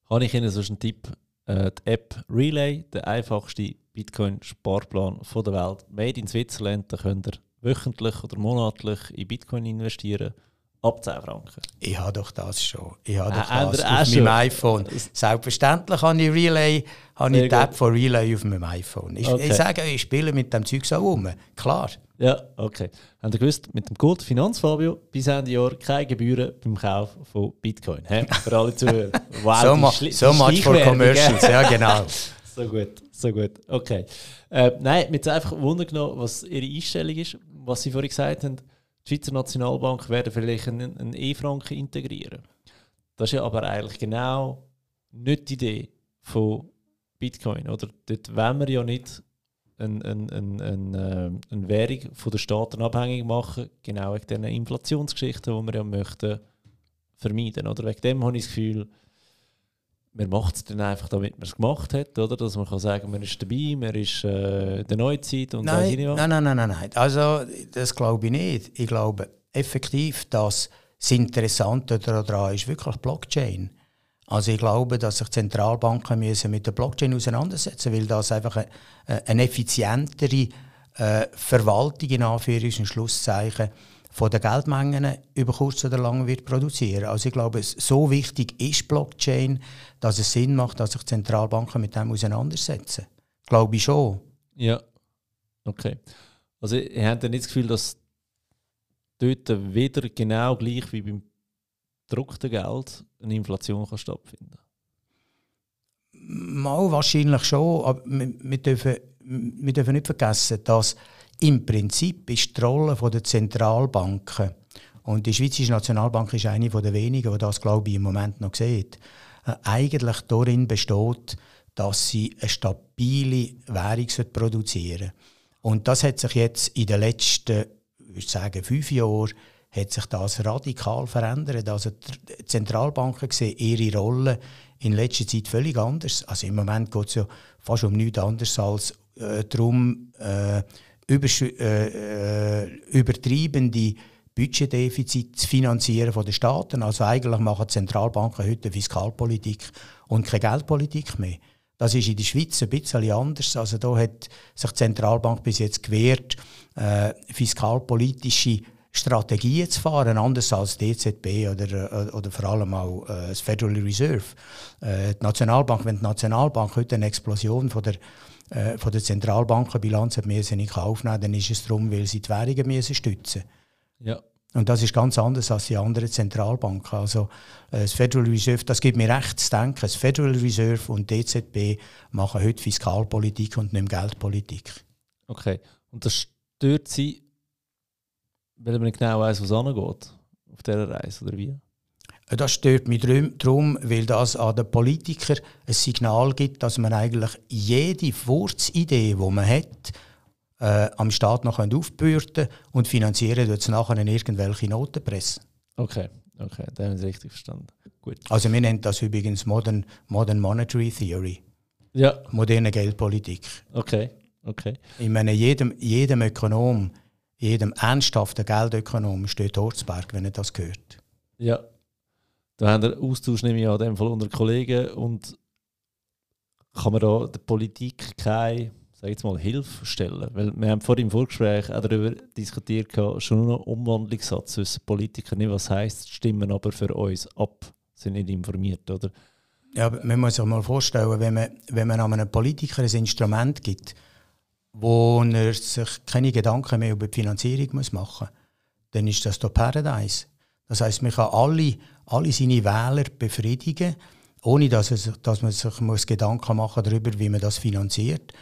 Speaker 1: habe ich Ihnen sonst einen Tipp? Äh, die App Relay, der einfachste Bitcoin-Sparplan der Welt. Made in Switzerland, da könnt ihr wöchentlich oder monatlich in Bitcoin investieren. Ab 10 Franken.
Speaker 2: Ich habe doch das schon. Ich habe doch
Speaker 1: habt
Speaker 2: das
Speaker 1: auch
Speaker 2: auf
Speaker 1: schon?
Speaker 2: meinem iPhone. Selbstverständlich habe ich Relay, habe ich
Speaker 1: gut.
Speaker 2: von Relay auf meinem iPhone. Ich,
Speaker 1: Okay.
Speaker 2: ich sage, ich spiele mit dem Zeug so rum. Klar.
Speaker 1: Ja, okay. Habt ihr gewusst, mit dem Code Finanzfabio bis Ende Jahr keine Gebühren beim Kauf von Bitcoin. Hä? Für alle Zuhörer. Wow,
Speaker 2: so ma so much for commercials. Ja, genau.
Speaker 1: So gut, so gut. Okay. Äh, nein, mir hat einfach Wunder genommen, was Ihre Einstellung ist. Was Sie vorhin gesagt haben, die Schweizer Nationalbank werden vielleicht einen, E-Franken integrieren. Das ist ja aber eigentlich genau nicht die Idee von Bitcoin. Oder? Dort wollen wir ja nicht eine, eine, eine, eine, eine Währung von den Staaten abhängig machen, genau wegen diesen Inflationsgeschichten, die wir ja möchten vermeiden. Oder wegen dem habe ich das Gefühl, man macht es dann einfach, damit man es gemacht hat, oder? Dass man kann sagen, man ist dabei, man ist äh, der Neuzeit und
Speaker 2: Nein,
Speaker 1: was.
Speaker 2: nein, nein, nein, nein, nein. Also, das glaube ich nicht. Ich glaube effektiv, dass das Interessante daran ist wirklich Blockchain. Also ich glaube, dass sich Zentralbanken müssen mit der Blockchain auseinandersetzen müssen, weil das einfach eine, eine effizientere äh, Verwaltung in Anführungs- und Schlusszeichen von den Geldmengen über kurz oder lang wird produzieren. Also ich glaube, so wichtig ist Blockchain, dass es Sinn macht, dass sich Zentralbanken mit dem auseinandersetzen. Glaube ich schon.
Speaker 1: Ja, okay. Also ich habe nicht das Gefühl, dass dort wieder genau gleich wie beim gedruckten Geld eine Inflation kann stattfinden
Speaker 2: Mal wahrscheinlich schon, aber wir, wir, dürfen, wir dürfen nicht vergessen, dass im Prinzip ist die Rolle der Zentralbanken und die Schweizerische Nationalbank ist eine der wenigen, die das, glaube ich, im Moment noch sieht, eigentlich darin besteht, dass sie eine stabile Währung produzieren Und das hat sich jetzt in den letzten, ich sagen, fünf Jahren hat sich das radikal verändert. Also die Zentralbanken sehen ihre Rolle in letzter Zeit völlig anders. Also im Moment geht es ja fast um nichts anderes als äh, darum, äh, äh, äh, übertriebene Budgetdefizit zu finanzieren von den Staaten. Also eigentlich machen Zentralbanken heute Fiskalpolitik und keine Geldpolitik mehr. Das ist in der Schweiz ein bisschen anders. Also da hat sich die Zentralbank bis jetzt gewehrt, äh, fiskalpolitische Strategien zu fahren, anders als die EZB oder, äh, oder vor allem auch äh, das Federal Reserve. Äh, die Nationalbank, wenn die Nationalbank heute eine Explosion von der, äh, von der Zentralbankenbilanz hat müssen in Kauf nehmen, dann ist es darum, weil sie die Währungen müssen stützen
Speaker 1: Ja.
Speaker 2: Und das ist ganz anders als die anderen Zentralbanken. Also äh, das Federal Reserve, das gibt mir recht zu denken, das Federal Reserve und die EZB machen heute Fiskalpolitik und nicht Geldpolitik.
Speaker 1: Okay. Und das stört Sie weil man nicht genau weiß, was angeht auf dieser Reise, oder wie?
Speaker 2: Das stört mich darum, weil das an den Politikern ein Signal gibt, dass man eigentlich jede Wurzidee, die man hat, äh, am Staat noch aufbürden und finanzieren es nachher in irgendwelche Notenpresse.
Speaker 1: Okay, okay, dann haben Sie richtig verstanden. Gut.
Speaker 2: Also wir nennen das übrigens Modern, Modern Monetary Theory.
Speaker 1: Ja.
Speaker 2: Moderne Geldpolitik.
Speaker 1: Okay, okay.
Speaker 2: Ich meine, jedem, jedem Ökonom jedem ernsthaften Geldökonom steht Horzberg, wenn er das hört.
Speaker 1: Ja. Da haben wir Austausch nehme ich an dem Fall unter Kollegen und kann man da der Politik keine sag jetzt mal, Hilfe stellen? Weil wir haben vor im Vorgespräch auch darüber diskutiert, schon noch Umwandlungssatz zwischen Politikern nicht, was heisst, stimmen aber für uns ab, sind nicht informiert, oder?
Speaker 2: Ja, man muss sich mal vorstellen, wenn man, wenn man einem Politiker ein Instrument gibt, wo er sich keine Gedanken mehr über die Finanzierung muss machen muss, dann ist das doch Paradise. Das heißt, man kann alle, alle seine Wähler befriedigen, ohne dass, es, dass man sich muss Gedanken machen darüber, wie man das finanziert,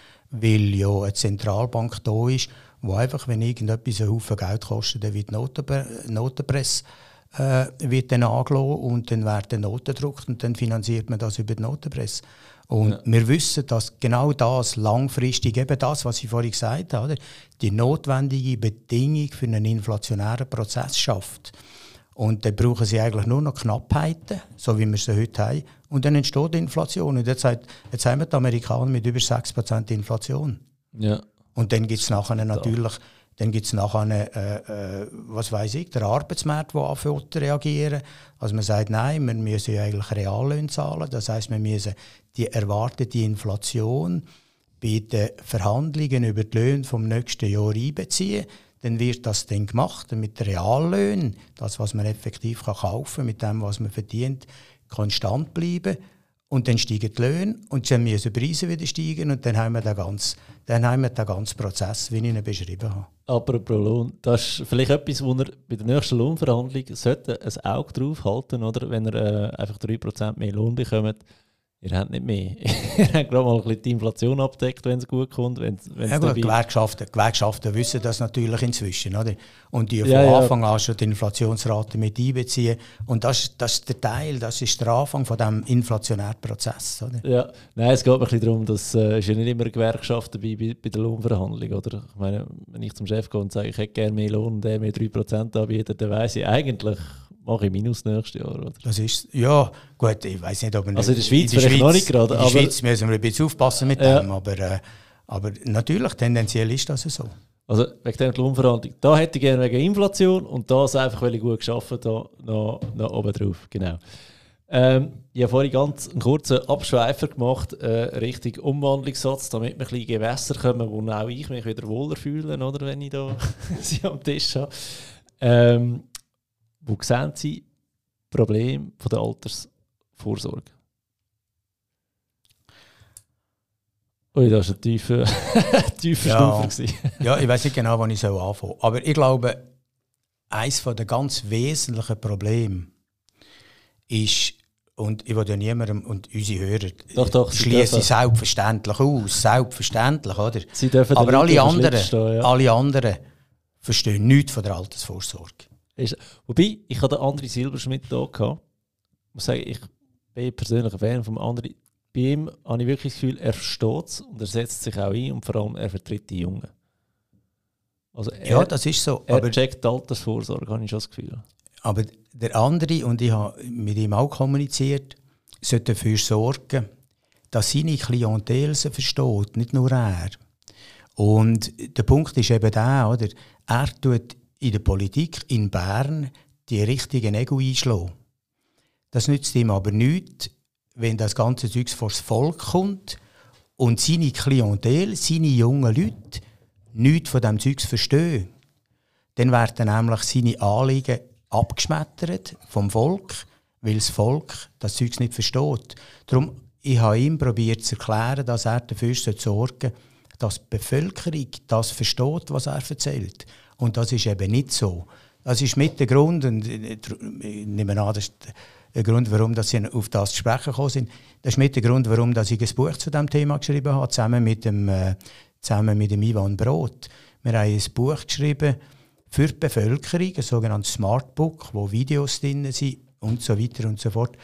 Speaker 2: weil ja eine Zentralbank da ist, wo einfach, wenn irgendetwas einen Haufen Geld kostet, dann wird die Notenpresse äh, wird dann angelassen und dann werden Noten gedruckt und dann finanziert man das über die Notenpresse. Und ja. wir wissen, dass genau das langfristig, eben das, was ich vorhin gesagt habe, die notwendige Bedingung für einen inflationären Prozess schafft. Und dann brauchen sie eigentlich nur noch Knappheiten, so wie wir sie heute haben. Und dann entsteht Inflation. Und jetzt, jetzt haben wir die Amerikaner mit über 6% Inflation.
Speaker 1: Ja.
Speaker 2: Und dann gibt es nachher natürlich dann gibt es nachher, äh, äh, was weiß ich, der Arbeitsmarkt, der anfängt zu reagieren. Also man sagt, nein, wir müssen ja eigentlich Reallöhne zahlen. Das heißt, wir müssen die erwartete Inflation bei den Verhandlungen über die Löhne vom nächsten Jahr einbeziehen. Dann wird das dann gemacht mit Reallöhnen, das, was man effektiv kann kaufen kann, mit dem, was man verdient, konstant bleiben. Und dann steigen die Löhne und dann müssen die Preise wieder steigen und dann haben wir den ganzen, dann haben wir den ganzen Prozess, wie ich ihn beschrieben habe.
Speaker 1: Apropos Lohn, das ist vielleicht etwas, wo er bei der nächsten Lohnverhandlung sollte ein Auge drauf halten, oder? Wenn er äh, einfach 3% mehr Lohn bekommt, ihr habt nicht mehr. ihr habt gerade mal ein bisschen die Inflation abdeckt, wenn es gut kommt. Wenn's, wenn's
Speaker 2: ja, gut, Gewerkschaften, Gewerkschaften wissen das natürlich inzwischen. Oder? Und die von
Speaker 1: ja,
Speaker 2: Anfang ja. an schon die Inflationsrate mit einbeziehen. Und das, das ist der Teil, das ist der Anfang von diesem inflationären Prozess. Oder?
Speaker 1: Ja, nein, es geht mir ein bisschen darum, dass äh, ist ja nicht immer eine Gewerkschaft dabei bei, bei der Lohnverhandlung. Oder? Ich meine, wenn ich zum Chef gehe und sage, ich hätte gerne mehr Lohn und der mir 3% anbietet, dann weiß ich eigentlich, mache ich Minus nächstes Jahr. Oder?
Speaker 2: Das ist, ja, gut, ich weiß nicht, ob
Speaker 1: Also in der Schweiz in der Schweiz,
Speaker 2: noch
Speaker 1: nicht gerade.
Speaker 2: In der Schweiz müssen wir ein bisschen aufpassen mit ja. dem, aber, äh, aber natürlich, tendenziell ist das so.
Speaker 1: Also wegen der Lohnverhandlung. Da hätte ich gerne wegen Inflation und das einfach, weil ich gut geschafft da noch, noch oben drauf. Genau. Ähm, ich habe vorhin ganz einen kurzen Abschweifer gemacht, äh, Richtung Umwandlungssatz, damit wir ein bisschen Gewässer kommen, wo auch ich mich wieder wohler fühle, oder, wenn ich da sie am Tisch habe. Ähm, wo sehen Sie Problem von der Altersvorsorge? Ui, das war ein tiefer, tiefer
Speaker 2: Ja.
Speaker 1: Stufe.
Speaker 2: Ja, ich weiß nicht genau, wann ich anfangen soll. Aber ich glaube, eines der ganz wesentlichen Probleme ist, und ich will ja niemandem und unsere Hörer
Speaker 1: Doch, doch, sie
Speaker 2: schließe
Speaker 1: dürfen.
Speaker 2: ich selbstverständlich aus. Selbstverständlich, oder? Aber alle anderen,
Speaker 1: ja.
Speaker 2: alle anderen verstehen nichts von der Altersvorsorge.
Speaker 1: Ist, wobei, ich hatte den André Silberschmidt hier gehabt. Ich muss sagen, ich bin persönlich ein Fan vom André. Bei ihm habe ich wirklich das Gefühl, er versteht es und er setzt sich auch ein und vor allem er vertritt die Jungen. Also er,
Speaker 2: Ja, das ist so.
Speaker 1: er
Speaker 2: Aber,
Speaker 1: checkt die Altersvorsorge, habe ich schon das Gefühl.
Speaker 2: aber der andere, und ich habe mit ihm auch kommuniziert, sollte dafür sorgen, dass seine Klientel sie versteht, nicht nur er. Und der Punkt ist eben der, oder? Er tut in der Politik in Bern die richtigen Ego einschlagen. Das nützt ihm aber nichts, wenn das ganze Zeug vor das Volk kommt und seine Klientel, seine jungen Leute, nichts von diesem Zeug verstehen. Dann werden nämlich seine Anliegen abgeschmettert vom Volk, weil das Volk das Zeug nicht versteht. Darum, ich habe ihm probiert zu erklären, dass er dafür sorgen sollte, dass die Bevölkerung das versteht, was er erzählt. Und das ist eben nicht so. Das ist mit der Grund, und ich nehme an, das ist der Grund, warum dass sie auf das zu sprechen gekommen sind. Das ist mit der Grund, warum dass ich ein Buch zu diesem Thema geschrieben habe, zusammen mit dem, äh, zusammen mit dem Ivan Brot. Wir haben ein Buch geschrieben für die Bevölkerung, ein sogenanntes Smart Book, wo Videos drin sind und so weiter und so fort,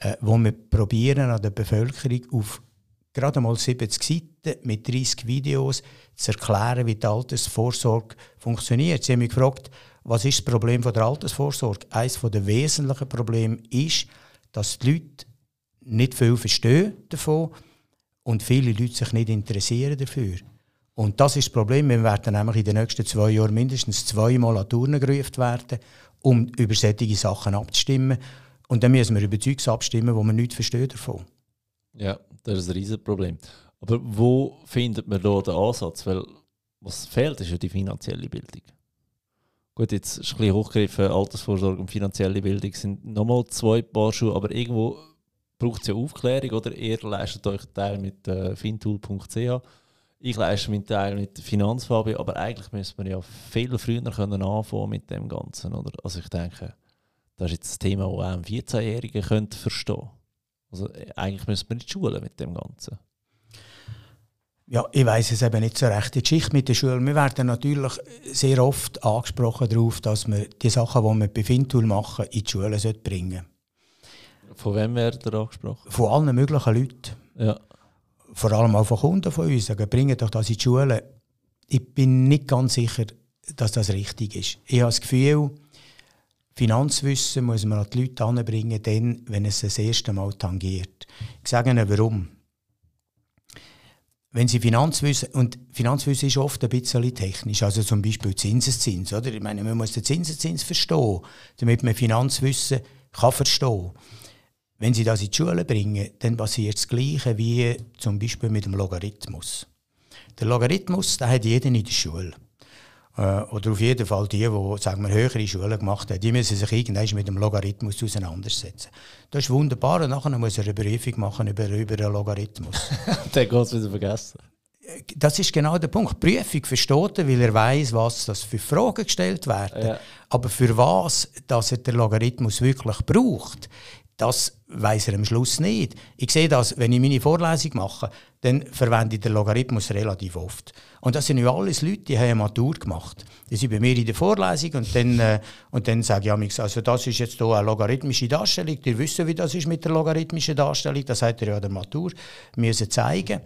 Speaker 2: äh, wo wir probieren an der Bevölkerung auf gerade mal 70 Seiten mit 30 Videos zu erklären, wie die Altersvorsorge funktioniert. Sie haben mich gefragt, was ist das Problem von der Altersvorsorge? Eines der wesentlichen Probleme ist, dass die Leute nicht viel verstehen davon und viele Leute sich nicht interessieren dafür. Und das ist das Problem. Wir werden nämlich in den nächsten zwei Jahren mindestens zweimal an Turnen gerufen werden, um über solche Sachen abzustimmen. Und dann müssen wir über Zeugs abstimmen, wo man nichts versteht.
Speaker 1: Ja, das ist ein riesiges Problem. Aber wo findet man da den Ansatz? Weil was fehlt, ist ja die finanzielle Bildung. Gut, jetzt ist ein bisschen hochgegriffen, Altersvorsorge und finanzielle Bildung sind nochmal zwei Paar Schuhe, aber irgendwo braucht es ja Aufklärung oder ihr leistet euch einen Teil mit äh, fintool.ch. Ich leiste meinen Teil mit Finanzfabio, aber eigentlich müsste man ja viel früher können anfangen mit dem Ganzen. Oder? Also ich denke, das ist jetzt das Thema, das auch ein 14-Jähriger könnte verstehen Also äh, eigentlich müsste man in die Schule mit dem Ganzen.
Speaker 2: Ja, ich weiß es eben nicht so recht. Die Geschichte mit der Schule, wir werden natürlich sehr oft angesprochen darauf, dass wir die Sachen, die wir bei Fintool machen, in die Schule bringen sollten.
Speaker 1: Von wem wird er angesprochen?
Speaker 2: Von allen möglichen Leuten.
Speaker 1: Ja.
Speaker 2: Vor allem auch von Kunden von uns. Sagen, bringen doch das in die Schule. Ich bin nicht ganz sicher, dass das richtig ist. Ich habe das Gefühl, Finanzwissen muss man an die Leute anbringen, dann, wenn es das erste Mal tangiert. Ich sage Ihnen warum. Wenn Sie Finanzwissen, und Finanzwissen ist oft ein bisschen technisch, also zum Beispiel Zinseszins, oder? Ich meine, man muss den Zinseszins verstehen, damit man Finanzwissen kann verstehen. Wenn Sie das in die Schule bringen, dann passiert das Gleiche wie zum Beispiel mit dem Logarithmus. Der Logarithmus, den hat jeder in der Schule. Äh, oder auf jeden Fall die, die sagen wir, höhere Schulen gemacht haben, die müssen sich irgendwann mit dem Logarithmus auseinandersetzen. Das ist wunderbar und nachher muss er eine Prüfung machen über, über den Logarithmus.
Speaker 1: Dann geht es wieder vergessen.
Speaker 2: das ist genau der Punkt. Die Prüfung versteht er, weil er weiß, was das für Fragen gestellt werden.
Speaker 1: Ja.
Speaker 2: Aber für was, dass er den Logarithmus wirklich braucht, das weiß er am Schluss nicht. Ich sehe das, wenn ich meine Vorlesung mache, dann verwende ich den Logarithmus relativ oft. Und das sind ja alles Leute, die haben eine Matur gemacht. Die sind bei mir in der Vorlesung und dann, äh, und dann sage ich also das ist jetzt hier eine logarithmische Darstellung. Ihr wisst, wie das ist mit der logarithmischen Darstellung. Das hat er ja der Matur müssen zeigen.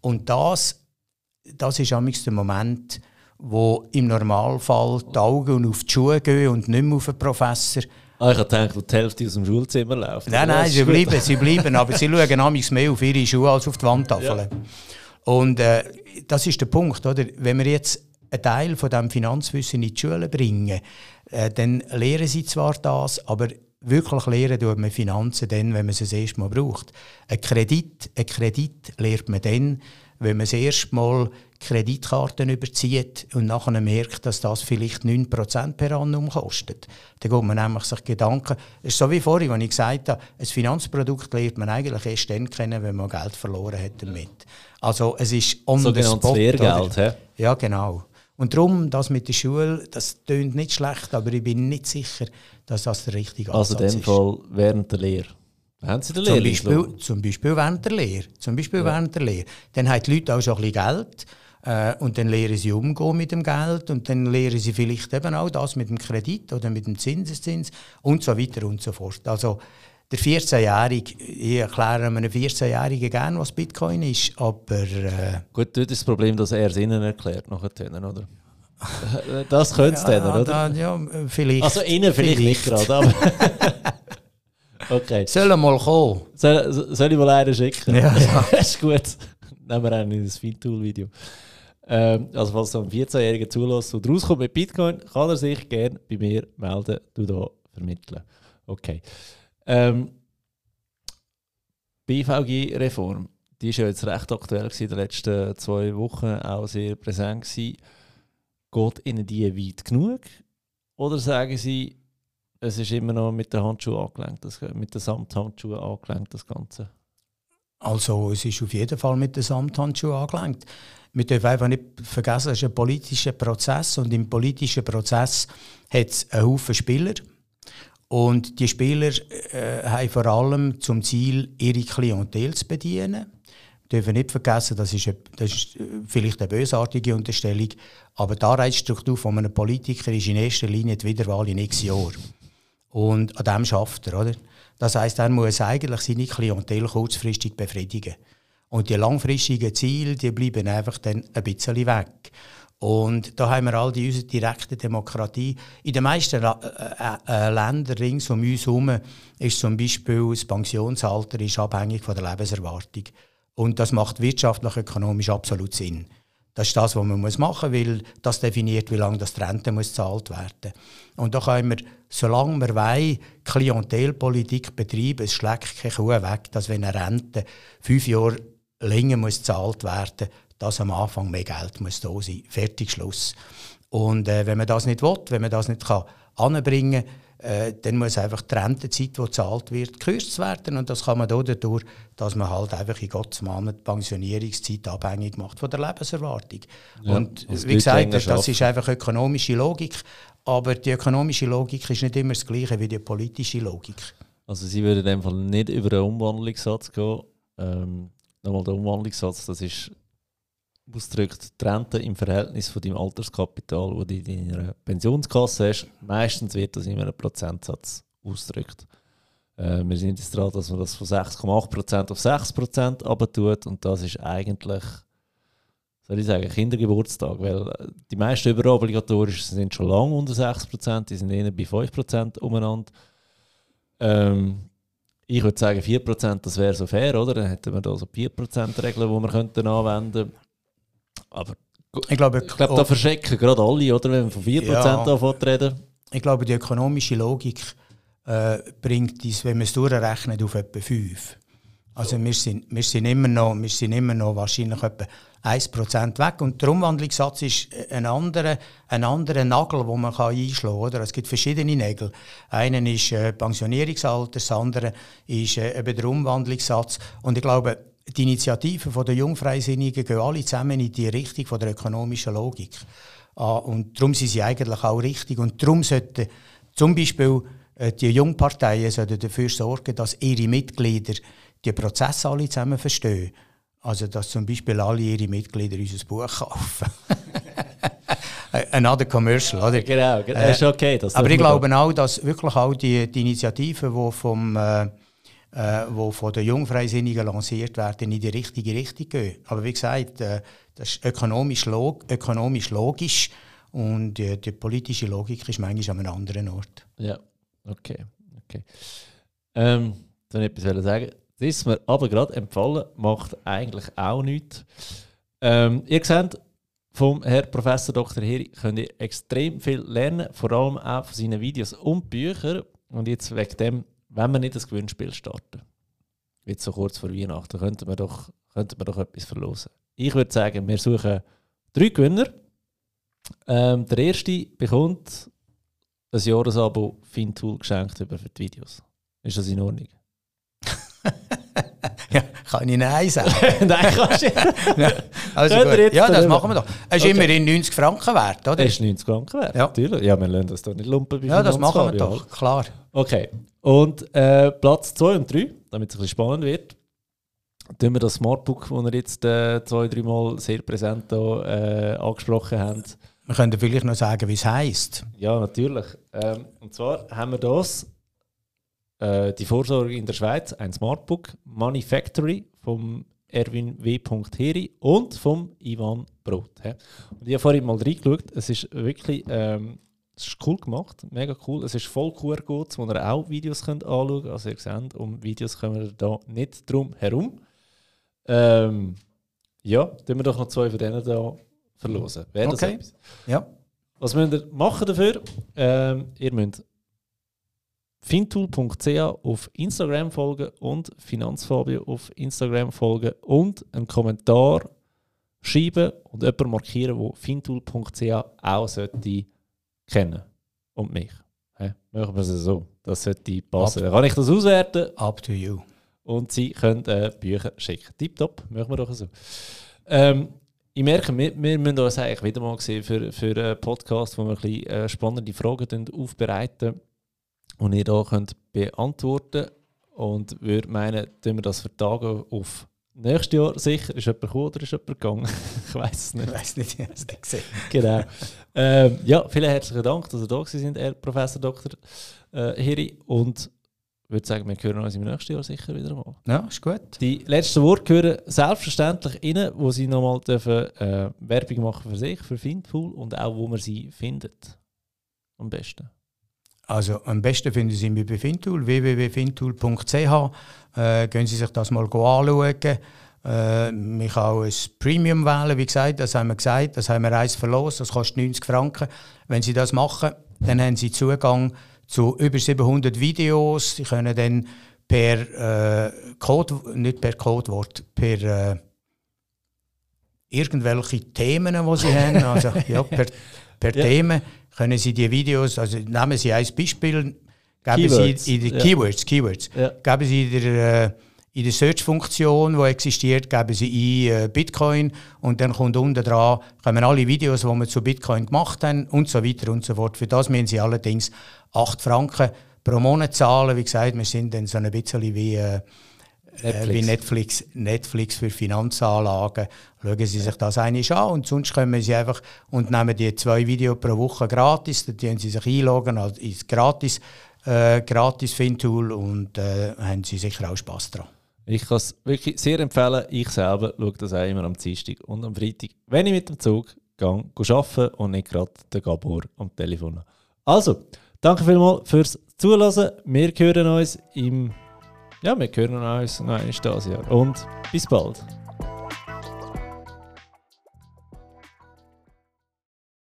Speaker 2: Und das, das ist amix der Moment, wo im Normalfall die Augen auf die Schuhe gehen und nicht mehr auf den Professor.
Speaker 1: Ah, ich habe gedacht, die Hälfte aus dem Schulzimmer läuft.
Speaker 2: Nein, nein, sie bleiben, sie bleiben, aber sie schauen amigs mehr auf ihre Schuhe als auf die Wandtafeln. Und äh, das ist der Punkt, oder? Wenn wir jetzt einen Teil von dem Finanzwissen in die Schule bringen, äh, dann lehren sie zwar das, aber wirklich lernen tut man Finanzen dann, wenn man sie das erste Mal braucht. Ein Kredit, ein Kredit lernt man dann, wenn man das erste Mal Kreditkarten überzieht und nachher merkt, dass das vielleicht 9% per annum kostet. Dann geht man nämlich sich Gedanken, es ist so wie vorhin, als ich gesagt habe, ein Finanzprodukt lernt man eigentlich erst dann kennen, wenn man Geld verloren hat damit. Also es ist
Speaker 1: on the spot. Lehrgeld,
Speaker 2: oder? Ja, genau. Und darum, das mit der Schule, das tönt nicht schlecht, aber ich bin nicht sicher, dass das der richtige
Speaker 1: Ansatz ist. Also in dem Fall während der Lehre?
Speaker 2: Haben Sie den zum Beispiel, zum Beispiel während der Lehre. Zum Beispiel ja. während der Lehre. Dann haben die Leute auch schon ein bisschen Geld äh, und dann lernen sie umgehen mit dem Geld und dann lernen sie vielleicht eben auch das mit dem Kredit oder mit dem Zinseszins und so weiter und so fort. Also der 14-Jährige, ich erkläre einem 14-Jährigen gerne, was Bitcoin ist, aber... Äh,
Speaker 1: Gut, das ist das Problem, dass er es ihnen erklärt, nachher, oder? Das könnte es ja, dann, oder? Da,
Speaker 2: ja, vielleicht.
Speaker 1: Also innen vielleicht, vielleicht. nicht gerade, aber... okay.
Speaker 2: Soll er mal kommen?
Speaker 1: Soll, soll ich mal einen schicken?
Speaker 2: Ja, ja.
Speaker 1: ist gut. Nehmen wir einen in das Feedtool-Video. Ähm, also falls so ein 14-Jähriger zulässt und rauskommt mit Bitcoin, kann er sich gerne bei mir melden, du da vermitteln. Okay. Ähm, BVG-Reform, die ist ja jetzt recht aktuell gewesen, in den letzten zwei Wochen auch sehr präsent gewesen. Geht Ihnen die weit genug? Oder sagen Sie, es ist immer noch mit den Handschuhen angelenkt, das, mit den Samthandschuhen angelenkt, das Ganze?
Speaker 2: Also es ist auf jeden Fall mit den Samthandschuhen angelenkt. Wir dürfen einfach nicht vergessen, es ist ein politischer Prozess und im politischen Prozess hat es einen Haufen Spieler. Und die Spieler äh, haben vor allem zum Ziel, ihre Klientel zu bedienen. Wir dürfen nicht vergessen, das ist, eine, das ist vielleicht eine bösartige Unterstellung, aber die Arbeitsstruktur von einem Politiker ist in erster Linie die Wiederwahl in x Jahren. Und an dem schafft er, oder? Das heißt, er muss eigentlich seine Klientel kurzfristig befriedigen. Und die langfristigen Ziele, die bleiben einfach dann ein bisschen weg. Und da haben wir all die unsere direkte Demokratie. In den meisten äh, äh, äh, Ländern rings um uns herum ist zum Beispiel das Pensionsalter ist abhängig von der Lebenserwartung. Und das macht wirtschaftlich, ökonomisch absolut Sinn. Das ist das, was man machen muss, weil das definiert, wie lange das die Rente muss gezahlt werden Und da können wir, solange wir wollen, Klientelpolitik betreiben, es schlägt keine Kuh weg, dass wenn eine Rente fünf Jahre länger muss gezahlt werden dass am Anfang mehr Geld muss da sein. Fertig, Schluss. Und äh, wenn man das nicht will, wenn man das nicht kann anbringen kann, äh, dann muss einfach die Rentezeit, die gezahlt wird, gekürzt werden. Und das kann man dadurch, dass man halt einfach in Gottes Namen die Pensionierungszeit abhängig macht von der Lebenserwartung.
Speaker 1: Ja,
Speaker 2: und wie gesagt, das schaffen. ist einfach ökonomische Logik. Aber die ökonomische Logik ist nicht immer das Gleiche wie die politische Logik.
Speaker 1: Also Sie würden in dem Fall nicht über einen Umwandlungssatz gehen. Ähm, nochmal der Umwandlungssatz, das ist ausdrückt, die Rente im Verhältnis von deinem Alterskapital, das du in deiner Pensionskasse hast, meistens wird das in einem Prozentsatz ausgedrückt. Äh, wir sind jetzt dran, dass man das von 6,8% auf 6% abtut und das ist eigentlich, soll ich sagen, Kindergeburtstag, weil äh, die meisten überobligatorischen sind schon lange unter 6%, die sind eher bei 5% umeinander. Ähm, ich würde sagen, 4% das wäre so fair, oder? Dann hätten wir da so 4%-Regeln, die wir könnten anwenden könnten. Aber ich glaube, ich glaube da verschrecken gerade alle, oder? Wenn wir von 4% ja, davon reden.
Speaker 2: Ich glaube, die ökonomische Logik äh, bringt uns, wenn man es durchrechnet, auf etwa 5. Also wir sind, wir, sind immer noch, wir sind immer noch wahrscheinlich etwa 1% weg. Und der Umwandlungssatz ist ein anderer, ein anderer Nagel, den man einschlagen kann. Oder? Es gibt verschiedene Nägel. Einen ist äh, Pensionierungsalter, das andere ist äh, eben der Umwandlungssatz. Und ich glaube, die Initiativen der Jungfreisinnigen gehen alle zusammen in die Richtung von der ökonomischen Logik. Ah, und darum sind sie eigentlich auch richtig. Und darum sollten zum Beispiel äh, die Jungparteien dafür sorgen, dass ihre Mitglieder die Prozesse alle zusammen verstehen. Also, dass zum Beispiel alle ihre Mitglieder unser Buch kaufen. Another commercial, oder?
Speaker 1: Genau, genau. Äh, ist okay.
Speaker 2: aber ich glaube auch, dass wirklich auch die, die Initiativen, die vom äh, äh, die von den Jungfreisinnigen lanciert werden, in die richtige Richtung gehen. Aber wie gesagt, äh, das ist ökonomisch, log ökonomisch logisch und äh, die politische Logik ist manchmal an einem anderen Ort.
Speaker 1: Ja, okay. okay. Ähm, dann etwas sagen. Das ist mir aber gerade empfohlen, macht eigentlich auch nichts. Ähm, ihr seht, vom Herr Professor Dr. Heri könnt ihr extrem viel lernen, vor allem auch von seinen Videos und Büchern. Und jetzt wegen dem, wenn wir nicht das Gewinnspiel starten, jetzt so kurz vor Weihnachten, könnten wir doch, könnten wir doch etwas verlosen. Ich würde sagen, wir suchen drei Gewinner. Ähm, der erste bekommt ein Jahresabo Fintool geschenkt über für die Videos. Ist das in Ordnung?
Speaker 2: ja, kann ich Nein sagen?
Speaker 1: Nein, kannst du
Speaker 2: ja, also. Ja, das machen wir doch. Es ist okay. immerhin 90 Franken wert, oder?
Speaker 1: Es ist 90 Franken wert,
Speaker 2: ja.
Speaker 1: natürlich. Ja, wir lassen das doch nicht lumpen.
Speaker 2: Ja, das machen wir doch, klar.
Speaker 1: Okay, und äh, Platz 2 und 3, damit es ein bisschen spannend wird, tun wir das Smartbook, das wir jetzt äh, zwei, dreimal sehr präsent hier, äh, angesprochen haben.
Speaker 2: Wir können vielleicht noch sagen, wie es heisst.
Speaker 1: Ja, natürlich. Ähm, und zwar haben wir das äh, die Vorsorge in der Schweiz, ein Smartbook, Money Factory vom Erwin W. Heri und vom Ivan Brot. He. Und ich habe vorhin mal reingeschaut, es ist wirklich ähm, es ist cool gemacht, mega cool. Es ist voll QR-Codes, wo ihr auch Videos könnt anschauen könnt. Also ihr seht, um Videos kommen wir da nicht drum herum. Ähm, ja, tun wir doch noch zwei von denen da verlosen. Wäre das
Speaker 2: okay.
Speaker 1: etwas?
Speaker 2: Ja.
Speaker 1: Was müsst ihr machen dafür? Ähm, ihr müsst fintool.ch auf Instagram folgen und Finanzfabio auf Instagram folgen und einen Kommentar schreiben und jemanden markieren, der fintool.ch auch sollte kennen und mich. Hey, machen wir es so. Das sollte passen. Dann kann ich das auswerten.
Speaker 2: Up to you.
Speaker 1: Und Sie können äh, Bücher schicken. Tipptopp, machen wir doch so. Ähm, ich merke, wir, wir müssen uns eigentlich wieder mal sehen für, für einen Podcast, wo wir ein bisschen äh, spannende Fragen aufbereiten und ihr hier könnt beantworten Und würde meinen, tun wir das vertagen auf nächstes Jahr sicher. Ist jemand gekommen oder ist jemand gegangen? ich weiß es nicht.
Speaker 2: Ich weiß nicht, ich habe es nicht gesehen.
Speaker 1: genau. ähm, ja, vielen herzlichen Dank, dass ihr da sind, Herr Professor Dr. Äh, Hiri. Und ich würde sagen, wir hören uns im nächsten Jahr sicher wieder mal.
Speaker 2: Ja, ist gut.
Speaker 1: Die letzten Worte gehören selbstverständlich Ihnen, wo Sie nochmal dürfen, äh, Werbung machen für sich, für Findpool und auch, wo man sie findet. Am besten.
Speaker 2: Also am besten finden Sie mich bei Fintool, www.fintool.ch. Äh, gehen Sie sich das mal anschauen. Äh, man kann auch ein Premium wählen, wie gesagt, das haben wir gesagt, das haben wir eins verlost, das kostet 90 Franken. Wenn Sie das machen, dann haben Sie Zugang zu über 700 Videos. Sie können dann per äh, Code, nicht per Codewort, per äh, irgendwelche Themen, die Sie haben, also ja, per, per ja. Themen, können Sie die Videos, also nehmen Sie ein Beispiel, geben Keywords. Sie in die ja. Keywords, Keywords, ja. geben Sie in der, äh, in der Search-Funktion, die existiert, geben Sie ein äh, Bitcoin und dann kommt unten dran, kommen alle Videos, die wir zu Bitcoin gemacht haben und so weiter und so fort. Für das müssen Sie allerdings 8 Franken pro Monat zahlen. Wie gesagt, wir sind dann so ein bisschen wie... Äh, Netflix. wie Netflix, Netflix für Finanzanlagen. Schauen Sie sich das eigentlich an und sonst kommen Sie einfach und nehmen die zwei Videos pro Woche gratis, dann können Sie sich einloggen als ins gratis, äh, gratis Fintool und äh, haben Sie sicher auch Spass dran.
Speaker 1: Ich kann es wirklich sehr empfehlen. Ich selber schaue das auch immer am Dienstag und am Freitag, wenn ich mit dem Zug gehe, arbeiten und nicht gerade den Gabor am Telefon. Also, danke vielmals fürs Zuhören. Wir hören uns im ja, wir hören uns noch einmal dieses Jahr. Und bis bald.